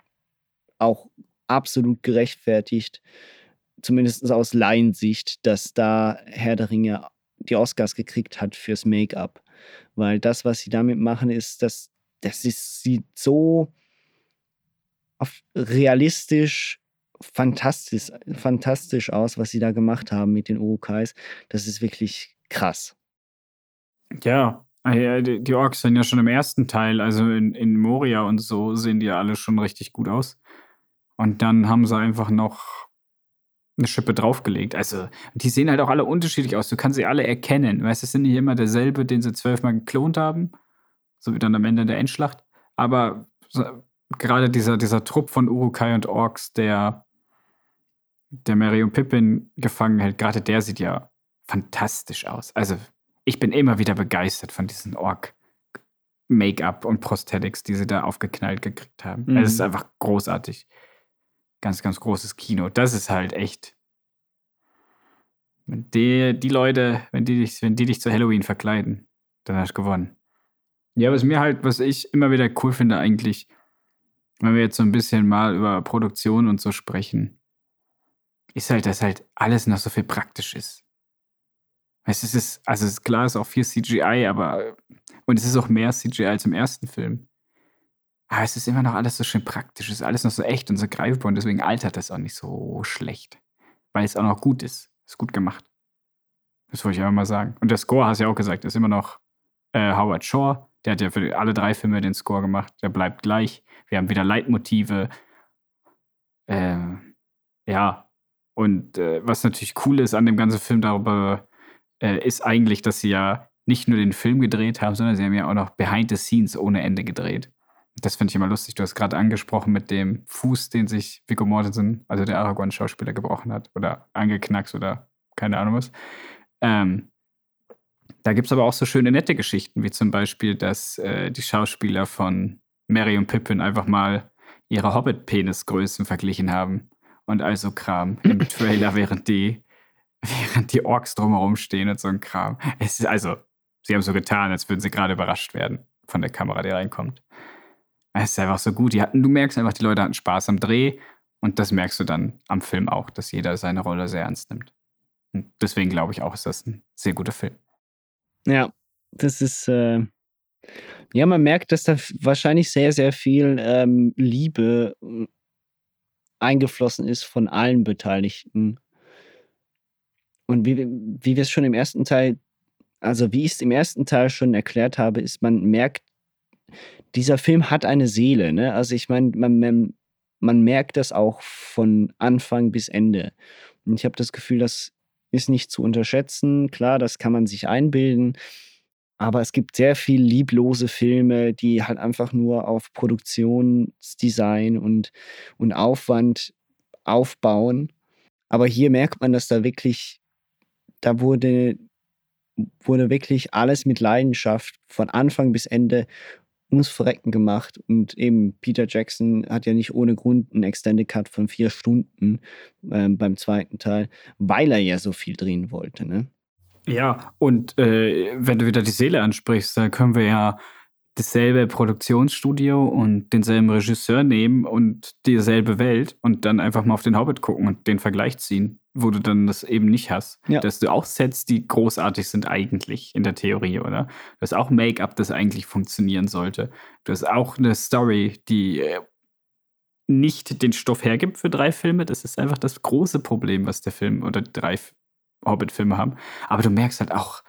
auch absolut gerechtfertigt, zumindest aus Laiensicht, dass da Herr der Ringe die Oscars gekriegt hat fürs Make-up. Weil das, was sie damit machen, ist, dass das ist, sieht so realistisch, fantastisch, fantastisch aus, was sie da gemacht haben mit den Urukais. Das ist wirklich krass. Ja, Ah die Orks sind ja schon im ersten Teil, also in, in Moria und so, sehen die ja alle schon richtig gut aus. Und dann haben sie einfach noch eine Schippe draufgelegt. Also, die sehen halt auch alle unterschiedlich aus. Du kannst sie alle erkennen. Weißt du, es sind nicht immer derselbe, den sie zwölfmal geklont haben. So wie dann am Ende der Endschlacht. Aber so, gerade dieser, dieser Trupp von Urukai und Orks, der, der Mary und Pippin gefangen hält, gerade der sieht ja fantastisch aus. Also, ich bin immer wieder begeistert von diesen Ork. Make-up und Prosthetics, die sie da aufgeknallt gekriegt haben. Mhm. Es ist einfach großartig. Ganz, ganz großes Kino. Das ist halt echt. Die, die Leute, wenn die, dich, wenn die dich zu Halloween verkleiden, dann hast du gewonnen. Ja, was mir halt, was ich immer wieder cool finde, eigentlich, wenn wir jetzt so ein bisschen mal über Produktion und so sprechen, ist halt, dass halt alles noch so viel praktisch ist. Es ist, also es ist klar, es ist auch viel CGI, aber und es ist auch mehr CGI als im ersten Film. Aber es ist immer noch alles so schön praktisch, es ist alles noch so echt und so greifbar und deswegen altert das auch nicht so schlecht. Weil es auch noch gut ist. Ist gut gemacht. Das wollte ich einfach mal sagen. Und der Score, hast du ja auch gesagt, ist immer noch äh, Howard Shore. Der hat ja für alle drei Filme den Score gemacht. Der bleibt gleich. Wir haben wieder Leitmotive. Äh, ja. Und äh, was natürlich cool ist an dem ganzen Film, darüber äh, ist eigentlich, dass sie ja nicht nur den Film gedreht haben, sondern sie haben ja auch noch Behind the Scenes ohne Ende gedreht. Das finde ich immer lustig. Du hast gerade angesprochen mit dem Fuß, den sich Viggo Mortensen, also der Aragorn-Schauspieler, gebrochen hat oder angeknackst oder keine Ahnung was. Ähm, da gibt es aber auch so schöne nette Geschichten, wie zum Beispiel, dass äh, die Schauspieler von Mary und Pippin einfach mal ihre Hobbit-Penisgrößen verglichen haben und also Kram im Trailer, während die während die Orks drumherum stehen und so ein Kram. Es ist also, sie haben so getan, als würden sie gerade überrascht werden von der Kamera, die reinkommt. Es ist einfach so gut. Die hatten, du merkst einfach, die Leute hatten Spaß am Dreh und das merkst du dann am Film auch, dass jeder seine Rolle sehr ernst nimmt. Und deswegen glaube ich auch, ist das ein sehr guter Film. Ja, das ist, äh, ja, man merkt, dass da wahrscheinlich sehr, sehr viel ähm, Liebe äh, eingeflossen ist von allen Beteiligten und wie, wie wir es schon im ersten Teil, also wie ich es im ersten Teil schon erklärt habe, ist, man merkt, dieser Film hat eine Seele. Ne? Also ich meine, man, man, man merkt das auch von Anfang bis Ende. Und ich habe das Gefühl, das ist nicht zu unterschätzen. Klar, das kann man sich einbilden. Aber es gibt sehr viel lieblose Filme, die halt einfach nur auf Produktionsdesign und, und Aufwand aufbauen Aber hier merkt man, dass da wirklich, da wurde, wurde wirklich alles mit Leidenschaft von Anfang bis Ende ums Verrecken gemacht. Und eben Peter Jackson hat ja nicht ohne Grund einen Extended Cut von vier Stunden ähm, beim zweiten Teil, weil er ja so viel drehen wollte. Ne? Ja, und äh, wenn du wieder die Seele ansprichst, dann können wir ja dasselbe Produktionsstudio und denselben Regisseur nehmen und dieselbe Welt und dann einfach mal auf den Hobbit gucken und den Vergleich ziehen, wo du dann das eben nicht hast. Ja. Dass du auch Sets, die großartig sind eigentlich in der Theorie, oder? Du hast auch Make-up, das eigentlich funktionieren sollte. Du hast auch eine Story, die äh, nicht den Stoff hergibt für drei Filme. Das ist einfach das große Problem, was der Film oder die drei Hobbit-Filme haben. Aber du merkst halt auch,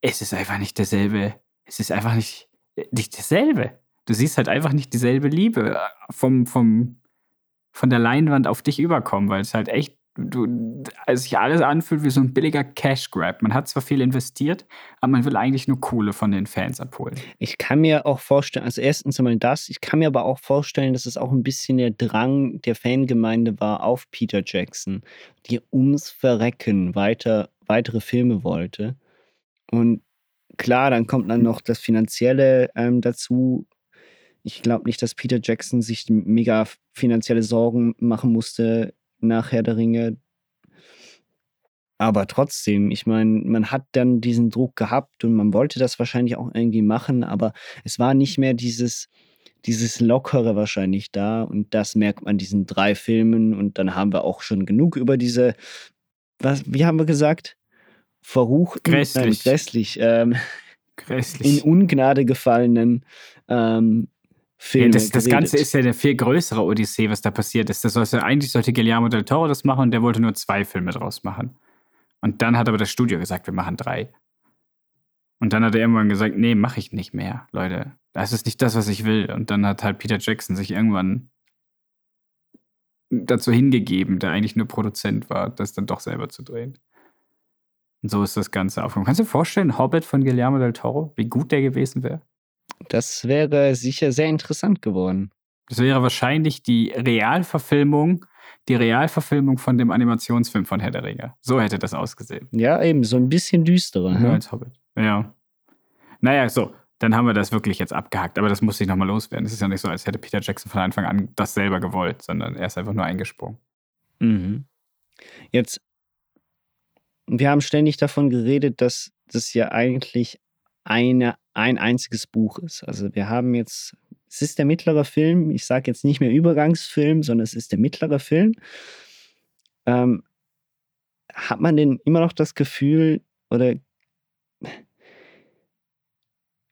es ist einfach nicht derselbe, es ist einfach nicht nicht dasselbe. Du siehst halt einfach nicht dieselbe Liebe vom, vom, von der Leinwand auf dich überkommen, weil es halt echt, du, also sich alles anfühlt wie so ein billiger Cash Grab. Man hat zwar viel investiert, aber man will eigentlich nur Kohle von den Fans abholen. Ich kann mir auch vorstellen, also erstens einmal das, ich kann mir aber auch vorstellen, dass es auch ein bisschen der Drang der Fangemeinde war auf Peter Jackson, die ums Verrecken weiter, weitere Filme wollte. Und klar, dann kommt dann noch das Finanzielle ähm, dazu. Ich glaube nicht, dass Peter Jackson sich mega finanzielle Sorgen machen musste nach Herr der Ringe. Aber trotzdem, ich meine, man hat dann diesen Druck gehabt und man wollte das wahrscheinlich auch irgendwie machen, aber es war nicht mehr dieses, dieses Lockere wahrscheinlich da und das merkt man diesen drei Filmen und dann haben wir auch schon genug über diese, was, wie haben wir gesagt? Verruchten, grässlich, nein, grässlich, ähm, grässlich. in Ungnade gefallenen ähm, Filme. Ja, das, das Ganze ist ja eine viel größere Odyssee, was da passiert ist. Das sollte, eigentlich sollte Guillermo del Toro das machen und der wollte nur zwei Filme draus machen. Und dann hat aber das Studio gesagt, wir machen drei. Und dann hat er irgendwann gesagt, nee, mache ich nicht mehr, Leute. Das ist nicht das, was ich will. Und dann hat halt Peter Jackson sich irgendwann dazu hingegeben, der eigentlich nur Produzent war, das dann doch selber zu drehen. Und so ist das Ganze aufgekommen. Kannst du dir vorstellen, Hobbit von Guillermo del Toro, wie gut der gewesen wäre? Das wäre sicher sehr interessant geworden. Das wäre wahrscheinlich die Realverfilmung, die Realverfilmung von dem Animationsfilm von Herr der Ringe. So hätte das ausgesehen. Ja, eben, so ein bisschen düsterer. Ja, als Hobbit. Ja. Naja, so, dann haben wir das wirklich jetzt abgehakt. Aber das muss ich nochmal loswerden. Es ist ja nicht so, als hätte Peter Jackson von Anfang an das selber gewollt, sondern er ist einfach nur eingesprungen. Mhm. Jetzt wir haben ständig davon geredet, dass das ja eigentlich eine, ein einziges Buch ist. Also wir haben jetzt, es ist der mittlere Film, ich sage jetzt nicht mehr Übergangsfilm, sondern es ist der mittlere Film. Ähm, hat man denn immer noch das Gefühl, oder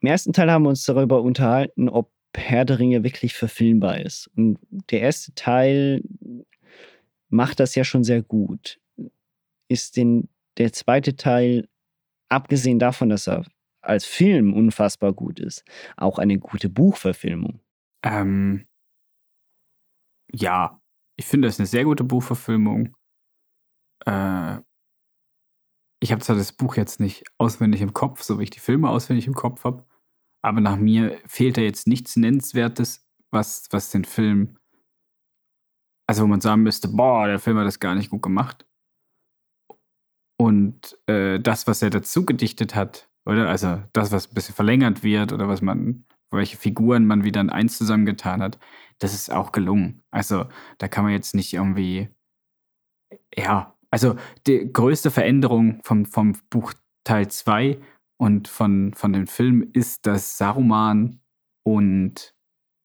im ersten Teil haben wir uns darüber unterhalten, ob Herr der Ringe wirklich verfilmbar ist. Und der erste Teil macht das ja schon sehr gut. Ist den der zweite Teil, abgesehen davon, dass er als Film unfassbar gut ist, auch eine gute Buchverfilmung? Ähm, ja, ich finde das eine sehr gute Buchverfilmung. Äh, ich habe zwar das Buch jetzt nicht auswendig im Kopf, so wie ich die Filme auswendig im Kopf habe, aber nach mir fehlt da jetzt nichts Nennenswertes, was, was den Film, also wo man sagen müsste, boah, der Film hat das gar nicht gut gemacht. Und äh, das, was er dazu gedichtet hat, oder? Also das, was ein bisschen verlängert wird oder was man, welche Figuren man wieder in eins zusammengetan hat, das ist auch gelungen. Also da kann man jetzt nicht irgendwie, ja, also die größte Veränderung vom, vom Buch Teil 2 und von, von dem Film ist, dass Saruman und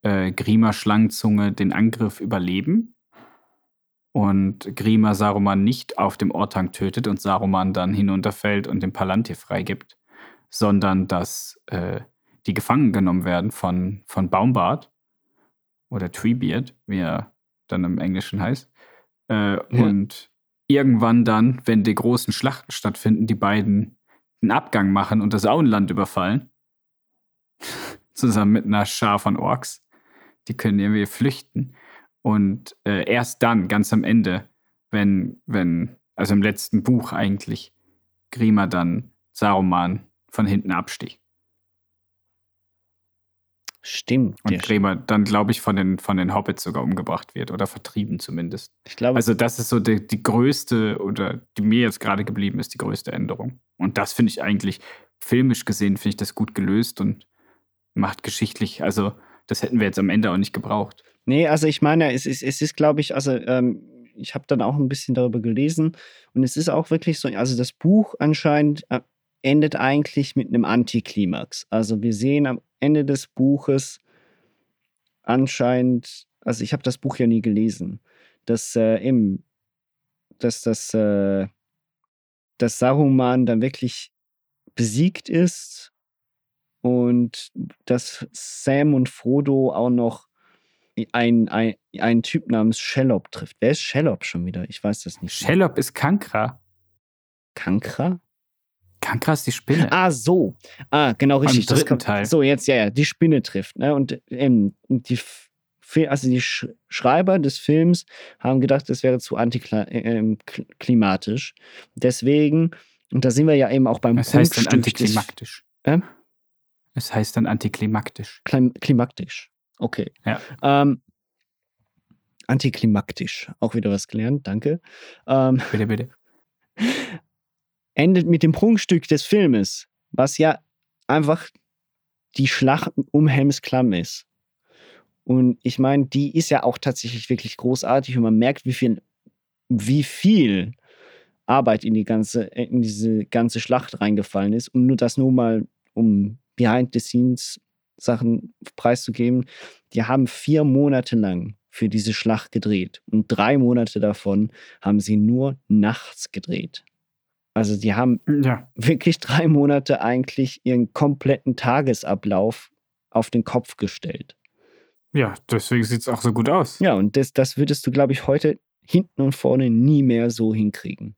äh, Grima Schlangenzunge den Angriff überleben und Grima Saruman nicht auf dem Ortang tötet und Saruman dann hinunterfällt und den Palantir freigibt, sondern dass äh, die gefangen genommen werden von, von Baumbart oder Treebeard, wie er dann im Englischen heißt. Äh, ja. Und irgendwann dann, wenn die großen Schlachten stattfinden, die beiden einen Abgang machen und das Auenland überfallen. Zusammen mit einer Schar von Orks. Die können irgendwie flüchten. Und äh, erst dann, ganz am Ende, wenn, wenn, also im letzten Buch eigentlich, Grima dann Saruman von hinten absticht. Stimmt. Und Grämer dann, glaube ich, von den, von den Hobbits sogar umgebracht wird oder vertrieben zumindest. ich glaube, Also das ist so die, die größte oder die mir jetzt gerade geblieben ist, die größte Änderung. Und das finde ich eigentlich, filmisch gesehen, finde ich das gut gelöst und macht geschichtlich, also das hätten wir jetzt am Ende auch nicht gebraucht. Nee, also ich meine, es ist, es ist glaube ich, also ähm, ich habe dann auch ein bisschen darüber gelesen und es ist auch wirklich so, also das Buch anscheinend äh, endet eigentlich mit einem Antiklimax. Also wir sehen am Ende des Buches anscheinend, also ich habe das Buch ja nie gelesen, dass äh, im, dass das, äh, dass Saruman dann wirklich besiegt ist und dass Sam und Frodo auch noch ein, ein, einen Typ namens Shellop trifft. Wer ist Shellop schon wieder? Ich weiß das nicht. Shellop ist Kankra. Kankra? Kankra ist die Spinne. Ah, so. Ah, genau, richtig. Das dritten Teil. So, jetzt, ja, ja, die Spinne trifft. Ne? Und ähm, die, also die Sch Schreiber des Films haben gedacht, das wäre zu antiklimatisch. Deswegen, und da sind wir ja eben auch beim Es heißt dann Prunkstück des- antiklimaktisch. Ähm? Es heißt dann antiklimaktisch. Klim klimaktisch. Okay. Ja. Ähm, antiklimaktisch. Auch wieder was gelernt, danke. Ähm, Bitte, bitte. endet mit dem Prunkstück des Filmes, was ja einfach die Schlacht um Helms Klamm ist. Und ich meine, die ist ja auch tatsächlich wirklich großartig und man merkt, wie viel, wie viel Arbeit in die ganze, in diese ganze Schlacht reingefallen ist. Und nur das nur mal, um behind the scenes Sachen preiszugeben. Die haben vier Monate lang für diese Schlacht gedreht. Und drei Monate davon haben sie nur nachts gedreht. Also die haben Ja. wirklich drei Monate eigentlich ihren kompletten Tagesablauf auf den Kopf gestellt. Ja, deswegen sieht es auch so gut aus. Ja, und das, das würdest du, glaube ich, heute hinten und vorne nie mehr so hinkriegen.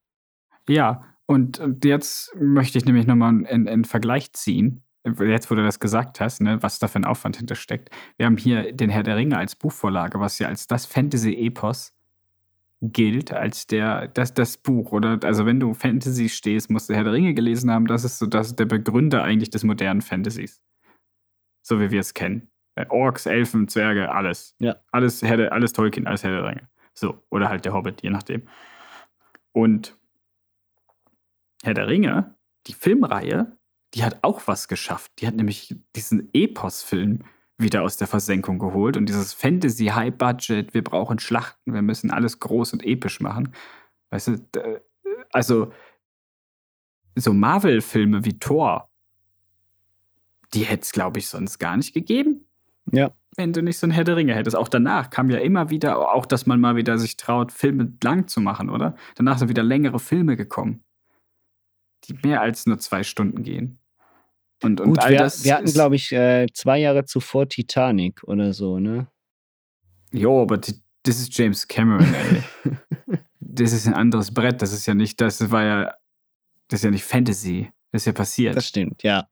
Ja, und und jetzt möchte ich nämlich nochmal einen, einen Vergleich ziehen. Jetzt, wo du das gesagt hast, ne, was da für ein Aufwand hintersteckt. Wir haben hier den Herr der Ringe als Buchvorlage, was ja als das Fantasy-Epos gilt, als der, das, das Buch. Oder also wenn du Fantasy stehst, musst du Herr der Ringe gelesen haben. Das ist so das, der Begründer eigentlich des modernen Fantasies. So wie wir es kennen. Äh, Orks, Elfen, Zwerge, alles. Ja. Alles, Herr der, alles Tolkien, alles Herr der Ringe. So, oder halt der Hobbit, je nachdem. Und Herr der Ringe, die Filmreihe, die hat auch was geschafft. Die hat nämlich diesen Epos-Film wieder aus der Versenkung geholt und dieses Fantasy High Budget, wir brauchen Schlachten, wir müssen alles groß und episch machen. Weißt du, also so Marvel-Filme wie Thor, die hätte es, glaube ich, sonst gar nicht gegeben Ja. wenn du nicht so ein Herr der Ringe hättest. Auch danach kam ja immer wieder, auch dass man mal wieder sich traut, Filme lang zu machen, oder? Danach sind wieder längere Filme gekommen, die mehr als nur zwei Stunden gehen. Und, und Gut, all wir, das. wir hatten, glaube ich, äh, zwei Jahre zuvor Titanic oder so, ne? Jo, aber das ist James Cameron, ey. das ist ein anderes Brett. Das ist ja nicht, das war ja, das ist ja nicht Fantasy. Das ist ja passiert. Das stimmt, ja.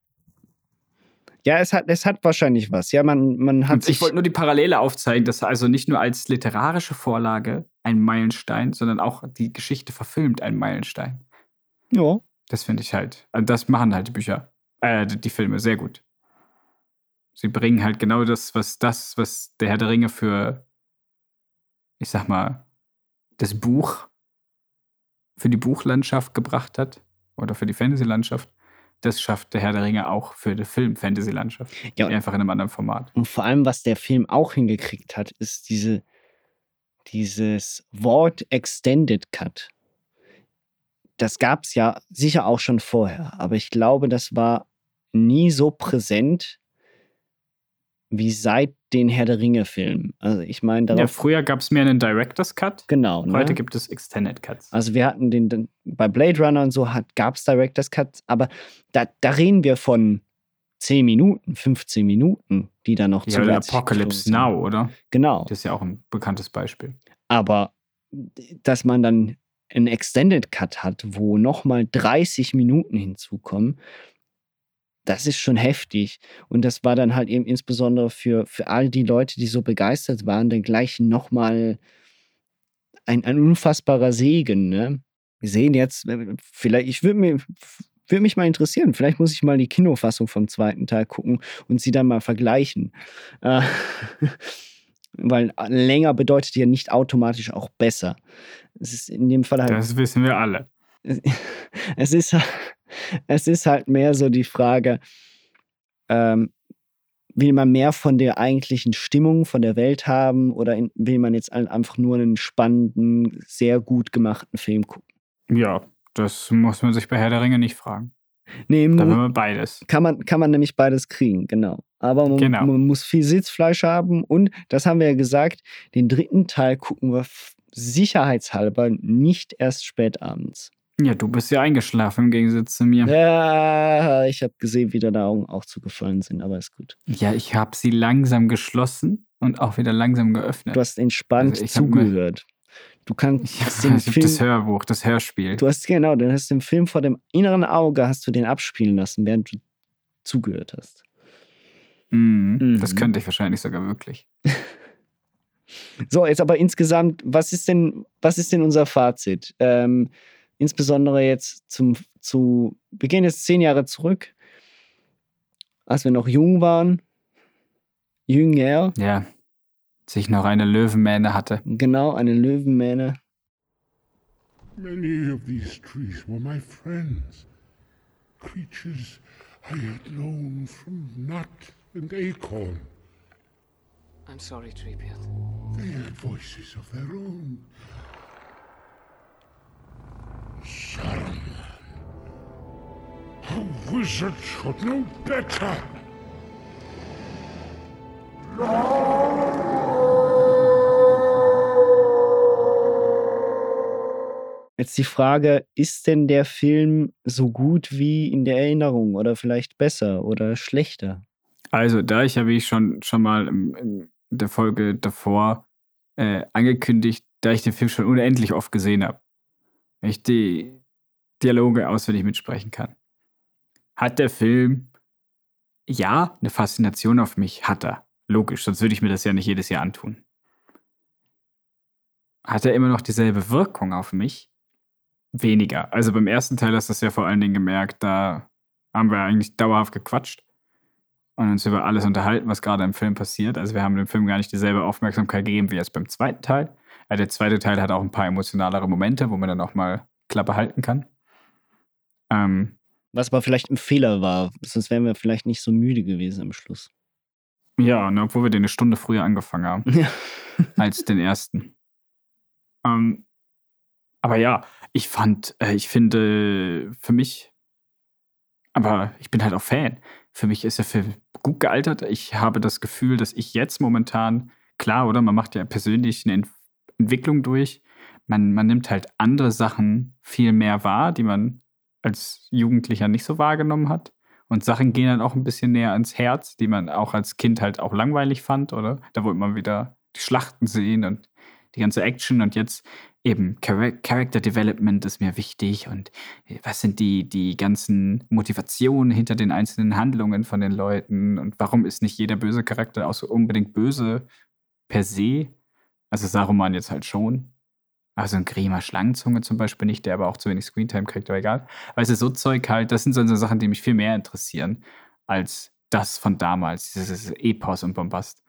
Ja, es hat, es hat wahrscheinlich was. Ja, man, man hat ich wollte nur die Parallele aufzeigen, dass also nicht nur als literarische Vorlage ein Meilenstein, sondern auch die Geschichte verfilmt ein Meilenstein. ja, Das finde ich halt. Also das machen halt die Bücher, äh, die Filme sehr gut. Sie bringen halt genau das, was das, was der Herr der Ringe für, ich sag mal, das Buch für die Buchlandschaft gebracht hat oder für die Fantasy-Landschaft. Das schafft der Herr der Ringe auch für die Film-Fantasy-Landschaft. Ja. Einfach in einem anderen Format. Und vor allem, was der Film auch hingekriegt hat, ist diese, dieses Wort Extended Cut. Das gab es ja sicher auch schon vorher, aber ich glaube, das war nie so präsent wie seit den Herr der Ringe-Filmen. Also ich meine, Ja, früher gab es mehr einen Director's Cut. genau. Ne? Heute gibt es Extended Cuts. Also wir hatten den, den bei Blade Runner und so gab es Director's Cut, aber da, da reden wir von 10 Minuten, 15 Minuten, die da noch ja, oder zusätzlich Apocalypse. Now, oder? Genau. Das ist ja auch ein bekanntes Beispiel. Aber dass man dann einen Extended Cut hat, wo nochmal 30 Minuten hinzukommen, das ist schon heftig. Und das war dann halt eben insbesondere für, für all die Leute, die so begeistert waren, dann gleich nochmal ein, ein unfassbarer Segen. Ne? Wir sehen jetzt, äh, vielleicht, ich würde mir würde mich mal interessieren. Vielleicht muss ich mal die Kinofassung vom zweiten Teil gucken und sie dann mal vergleichen. Äh, weil länger bedeutet ja nicht automatisch auch besser. Es ist in dem Fall halt. Das wissen wir alle. Es ist, es ist halt mehr so die Frage, ähm, will man mehr von der eigentlichen Stimmung von der Welt haben oder will man jetzt einfach nur einen spannenden, sehr gut gemachten Film gucken? Ja, das muss man sich bei Herr der Ringe nicht fragen. Nee, da haben wir beides. Kann man, kann man nämlich beides kriegen, genau. Aber man, genau. man, muss viel Sitzfleisch haben und, das haben wir ja gesagt, den dritten Teil gucken wir sicherheitshalber nicht erst spät abends. Ja, du bist ja eingeschlafen im Gegensatz zu mir. Ja, ich habe gesehen, wie deine Augen auch zugefallen sind, aber ist gut. Ja, ich habe sie langsam geschlossen und auch wieder langsam geöffnet. Du hast entspannt also zugehört. Du kannst ja, den Film, das Hörbuch, das Hörspiel. Du hast genau, du hast den Film vor dem inneren Auge, hast du den abspielen lassen, während du zugehört hast. Mhm, mhm. Das könnte ich wahrscheinlich sogar wirklich. so, jetzt aber insgesamt, was ist denn, was ist denn unser Fazit? Ähm, insbesondere jetzt zum, zu, wir gehen jetzt zehn Jahre zurück, als wir noch jung waren, jünger. Ja, sich noch eine Löwenmähne hatte. Genau, eine Löwenmähne. Many of these trees were my friends, creatures I had known from nut and acorn. I'm sorry, Treebeard. They had voices of their own. Saruman. A wizard should know better. Jetzt die Frage, ist denn der Film so gut wie in der Erinnerung oder vielleicht besser oder schlechter? Also, da ich ja, wie ich schon, schon mal in, in der Folge davor äh, angekündigt, da ich den Film schon unendlich oft gesehen habe, wenn ich die Dialoge auswendig mitsprechen kann. Hat der Film, ja, eine Faszination auf mich? Hat er. Logisch, sonst würde ich mir das ja nicht jedes Jahr antun. Hat er immer noch dieselbe Wirkung auf mich? Weniger. Also beim ersten Teil hast du das ja vor allen Dingen gemerkt, da haben wir eigentlich dauerhaft gequatscht und uns über alles unterhalten, was gerade im Film passiert. Also wir haben dem Film gar nicht dieselbe Aufmerksamkeit gegeben wie jetzt beim zweiten Teil. Ja, der zweite Teil hat auch ein paar emotionalere Momente, wo man dann auch mal Klappe halten kann. Ähm, Was aber vielleicht ein Fehler war, sonst wären wir vielleicht nicht so müde gewesen am Schluss. Ja, ne, obwohl wir den eine Stunde früher angefangen haben ja. als den ersten. Ähm, aber ja, ich fand, äh, ich finde für mich, aber ich bin halt auch Fan. Für mich ist der Film gut gealtert. Ich habe das Gefühl, dass ich jetzt momentan, klar, oder man macht ja persönlich eine Entwicklung durch. Man, man nimmt halt andere Sachen viel mehr wahr, die man als Jugendlicher nicht so wahrgenommen hat. Und Sachen gehen dann auch ein bisschen näher ans Herz, die man auch als Kind halt auch langweilig fand, oder? Da wollte man wieder die Schlachten sehen und die ganze Action und jetzt eben Character Development ist mir wichtig und äh, was sind die, die ganzen Motivationen hinter den einzelnen Handlungen von den Leuten und warum ist nicht jeder böse Charakter auch so unbedingt böse per se? Also Saruman jetzt halt schon. Also ein Grima Schlangenzunge zum Beispiel nicht, der aber auch zu wenig Screentime kriegt, aber egal. Du, so Zeug halt, das sind so Sachen, die mich viel mehr interessieren, als das von damals, dieses Epos und Bombast.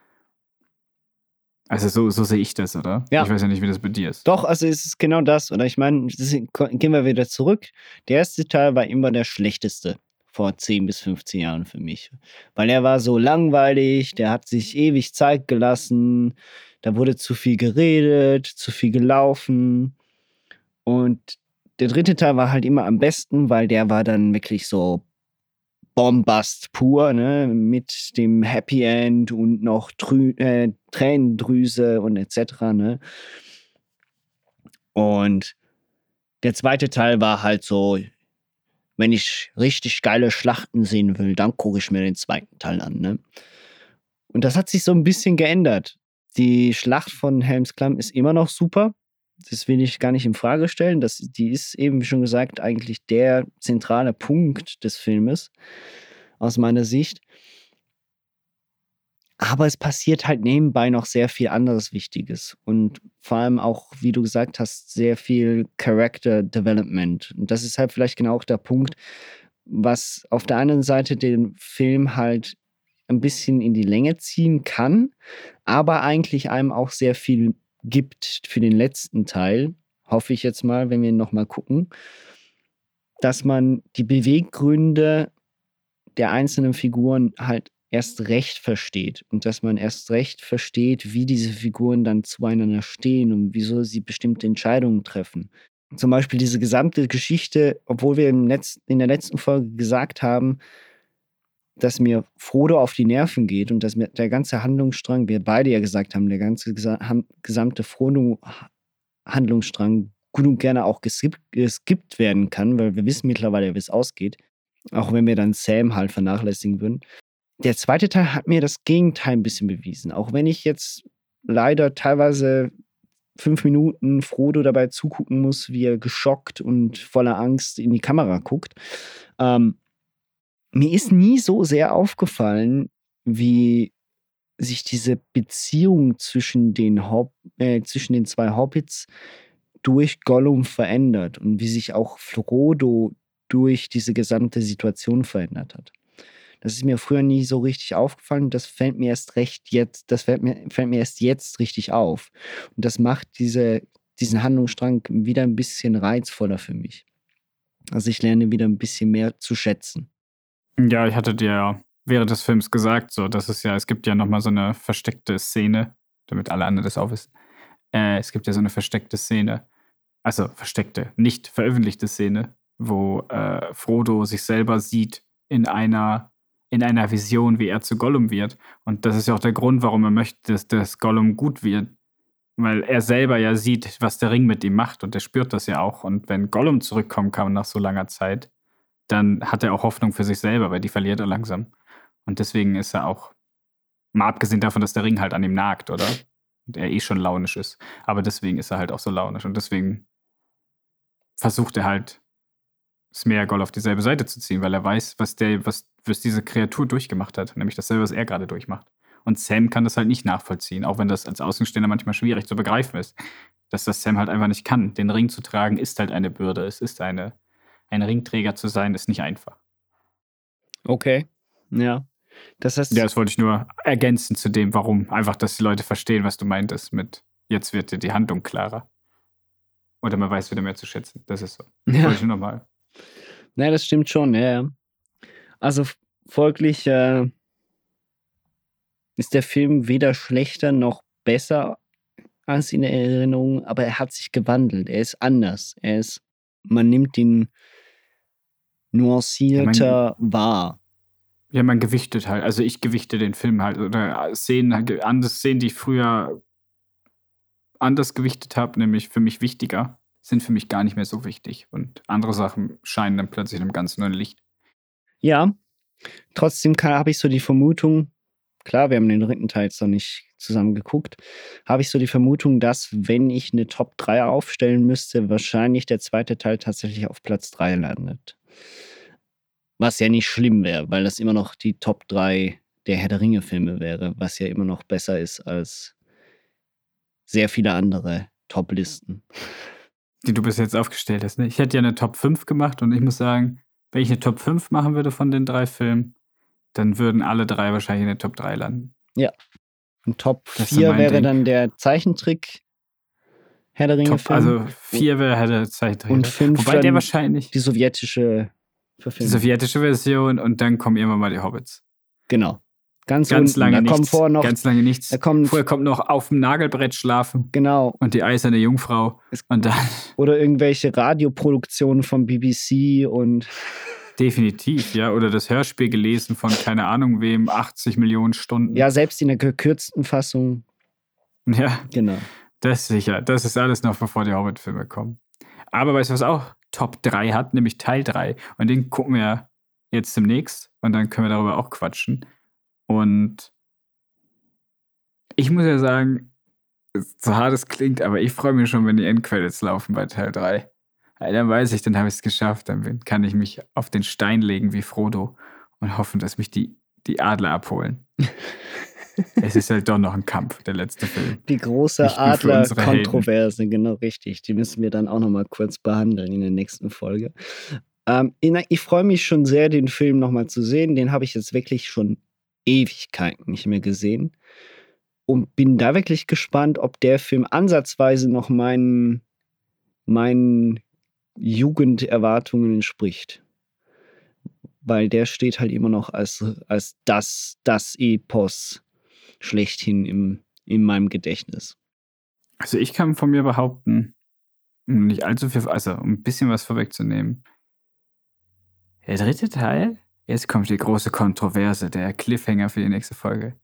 Also so, so sehe ich das, oder? Ja. Ich weiß ja nicht, wie das bei dir ist. Doch, also es ist genau das. Oder ich meine, gehen wir wieder zurück. Der erste Teil war immer der schlechteste vor 10 bis 15 Jahren für mich. Weil er war so langweilig, der hat sich ewig Zeit gelassen, da wurde zu viel geredet, zu viel gelaufen. Und der dritte Teil war halt immer am besten, weil der war dann wirklich so Bombast pur, ne? mit dem Happy End und noch Trü äh, Tränendrüse und etc. Ne? Und der zweite Teil war halt so, wenn ich richtig geile Schlachten sehen will, dann gucke ich mir den zweiten Teil an. Ne? Und das hat sich so ein bisschen geändert. Die Schlacht von Helms Klamm ist immer noch super. Das will ich gar nicht in Frage stellen. Das, die ist eben, wie schon gesagt, eigentlich der zentrale Punkt des Filmes aus meiner Sicht. Aber es passiert halt nebenbei noch sehr viel anderes Wichtiges und vor allem auch, wie du gesagt hast, sehr viel Character Development. Und das ist halt vielleicht genau auch der Punkt, was auf der einen Seite den Film halt ein bisschen in die Länge ziehen kann, aber eigentlich einem auch sehr viel gibt für den letzten Teil, hoffe ich jetzt mal, wenn wir nochmal gucken, dass man die Beweggründe der einzelnen Figuren halt erst recht versteht und dass man erst recht versteht, wie diese Figuren dann zueinander stehen und wieso sie bestimmte Entscheidungen treffen. Zum Beispiel diese gesamte Geschichte, obwohl wir im Letz-, in der letzten Folge gesagt haben, dass mir Frodo auf die Nerven geht und dass mir der ganze Handlungsstrang, wir beide ja gesagt haben, der ganze gesamte Frodo-Handlungsstrang gut und gerne auch geskippt, werden kann, weil wir wissen mittlerweile, wie es ausgeht. Auch wenn wir dann Sam halt vernachlässigen würden. Der zweite Teil hat mir das Gegenteil ein bisschen bewiesen. Auch wenn ich jetzt leider teilweise fünf Minuten Frodo dabei zugucken muss, wie er geschockt und voller Angst in die Kamera guckt. Ähm, mir ist nie so sehr aufgefallen, wie sich diese Beziehung zwischen den, Hob äh, zwischen den zwei Hobbits durch Gollum verändert und wie sich auch Frodo durch diese gesamte Situation verändert hat. Das ist mir früher nie so richtig aufgefallen. Das fällt mir erst recht jetzt, das fällt mir, fällt mir erst jetzt richtig auf. Und das macht diese, diesen Handlungsstrang wieder ein bisschen reizvoller für mich. Also ich lerne wieder ein bisschen mehr zu schätzen. Ja, ich hatte dir ja während des Films gesagt, so, dass es ja, es gibt ja nochmal so eine versteckte Szene, damit alle anderen das auch wissen. Äh, es gibt ja so eine versteckte Szene, also versteckte, nicht veröffentlichte Szene, wo äh, Frodo sich selber sieht in einer, in einer Vision, wie er zu Gollum wird. Und das ist ja auch der Grund, warum er möchte, dass, dass Gollum gut wird. Weil er selber ja sieht, was der Ring mit ihm macht und er spürt das ja auch. Und wenn Gollum zurückkommen kann nach so langer Zeit, dann hat er auch Hoffnung für sich selber, weil die verliert er langsam. Und deswegen ist er auch, mal abgesehen davon, dass der Ring halt an ihm nagt, oder? Und er eh schon launisch ist. Aber deswegen ist er halt auch so launisch. Und deswegen versucht er halt, Smeagol auf dieselbe Seite zu ziehen, weil er weiß, was, der, was, was diese Kreatur durchgemacht hat. Nämlich dasselbe, was er gerade durchmacht. Und Sam kann das halt nicht nachvollziehen, auch wenn das als Außenstehender manchmal schwierig zu begreifen ist. Dass das Sam halt einfach nicht kann. Den Ring zu tragen ist halt eine Bürde. Es ist eine, ein Ringträger zu sein, ist nicht einfach. Okay, ja. Das heißt. Ja, das wollte ich nur ergänzen zu dem, warum. Einfach, dass die Leute verstehen, was du meintest mit jetzt wird dir die Handlung klarer. Oder man weiß wieder mehr zu schätzen. Das ist so. Ja. Wollte ich nur nochmal. Naja, das stimmt schon, ja. Also folglich äh, ist der Film weder schlechter noch besser als in der Erinnerung, aber er hat sich gewandelt. Er ist anders. Er ist, man nimmt ihn nuancierter ja, man, wahr. Ja, man gewichtet halt. Also ich gewichte den Film halt. Oder Szenen, andere Szenen, die ich früher anders gewichtet habe, nämlich für mich wichtiger, sind für mich gar nicht mehr so wichtig. Und andere Sachen scheinen dann plötzlich in einem ganz neuen Licht. Ja, trotzdem habe ich so die Vermutung, klar, wir haben den dritten Teil jetzt noch nicht zusammen geguckt, habe ich so die Vermutung, dass wenn ich eine Top 3 aufstellen müsste, wahrscheinlich der zweite Teil tatsächlich auf Platz 3 landet. Was ja nicht schlimm wäre, weil das immer noch die Top 3 der Herr der Ringe-Filme wäre, was ja immer noch besser ist als sehr viele andere Top-Listen. Die du bis jetzt aufgestellt hast. Ne? Ich hätte ja eine Top 5 gemacht und ich muss sagen, wenn ich eine Top 5 machen würde von den drei Filmen, dann würden alle drei wahrscheinlich in der Top 3 landen. Ja. Und Top 4 wäre Ding. dann der Zeichentrick Herr der Ringe-Film. Also 4 wäre Herr der Zeichentrick. Und 5 Wobei der wahrscheinlich. Die sowjetische Verfilmung. Die sowjetische Version und dann kommen irgendwann mal die Hobbits. Genau. Ganz, ganz unten. lange da nichts. Kommt vorher noch, ganz lange nichts. Da kommt, Vorher kommt noch auf dem Nagelbrett schlafen. Genau. Und die eiserne Jungfrau. Und dann. Oder irgendwelche Radioproduktionen vom BBC und. Definitiv, ja. Oder das Hörspiel gelesen von keine Ahnung wem, 80 Millionen Stunden. Ja, selbst in der gekürzten Fassung. Ja. Genau. Das ist sicher. Das ist alles noch, bevor die Hobbit-Filme kommen. Aber weißt du, was auch Top 3 hat? Nämlich Teil 3. Und den gucken wir jetzt demnächst. Und dann können wir darüber auch quatschen. Und ich muss ja sagen, so hart es klingt, aber ich freue mich schon, wenn die Endcredits laufen bei Teil 3. Weil dann weiß ich, dann habe ich es geschafft. Dann kann ich mich auf den Stein legen wie Frodo und hoffen, dass mich die, die Adler abholen. es ist halt doch noch ein Kampf, der letzte Film. Die große Adler-Kontroverse, genau richtig. Die müssen wir dann auch noch mal kurz behandeln in der nächsten Folge. Ähm, ich freue mich schon sehr, den Film nochmal zu sehen. Den habe ich jetzt wirklich schon Ewigkeiten nicht mehr gesehen. Und bin da wirklich gespannt, ob der Film ansatzweise noch meinen, meinen Jugenderwartungen entspricht. Weil der steht halt immer noch als, als das, das Epos schlechthin im, in meinem Gedächtnis. Also ich kann von mir behaupten, nicht allzu viel, also um ein bisschen was vorwegzunehmen. Der dritte Teil, jetzt kommt die große Kontroverse, der Cliffhanger für die nächste Folge.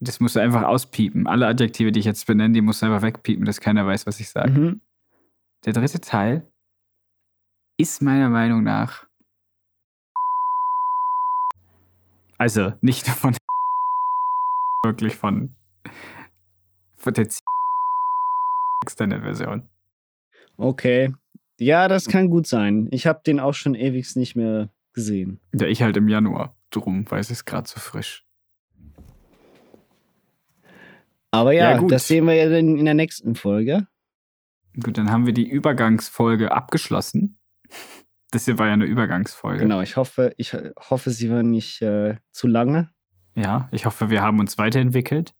Das musst du einfach auspiepen. Alle Adjektive, die ich jetzt benenne, die musst du einfach wegpiepen, dass keiner weiß, was ich sage. Mhm. Der dritte Teil ist meiner Meinung nach. Also nicht von wirklich von, von der externe Version. Okay. Ja, das kann gut sein. Ich habe den auch schon ewig nicht mehr gesehen. Ja, ich halt im Januar. Drum, weil es ist gerade so frisch. Aber ja, Ja, das sehen wir ja dann in der nächsten Folge. Gut, dann haben wir die Übergangsfolge abgeschlossen. Das hier war ja eine Übergangsfolge. Genau, ich hoffe, ich hoffe, sie war nicht äh, zu lange. Ja, ich hoffe, wir haben uns weiterentwickelt.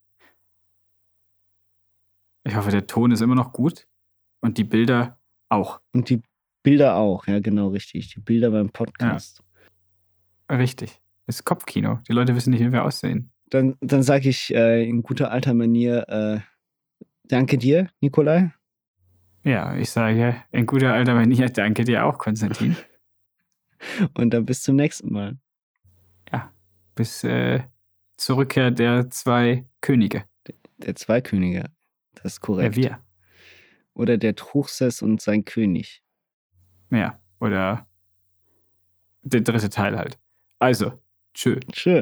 Ich hoffe, der Ton ist immer noch gut und die Bilder auch. Und die Bilder auch, ja, genau, richtig. Die Bilder beim Podcast. Richtig. Das ist Kopfkino. Die Leute wissen nicht, wie wir aussehen. Dann, dann sage ich äh, in guter alter Manier äh, Danke dir, Nikolai. Ja, ich sage in guter alter Manier, danke dir auch, Konstantin. Und dann bis zum nächsten Mal. Bis äh, zur Rückkehr der zwei Könige. Der Zweikönige. Das ist Ja, korrekt. wir. Oder der Truchsess und sein König. Ja, oder der dritte Teil halt. Also, tschö. Tschö.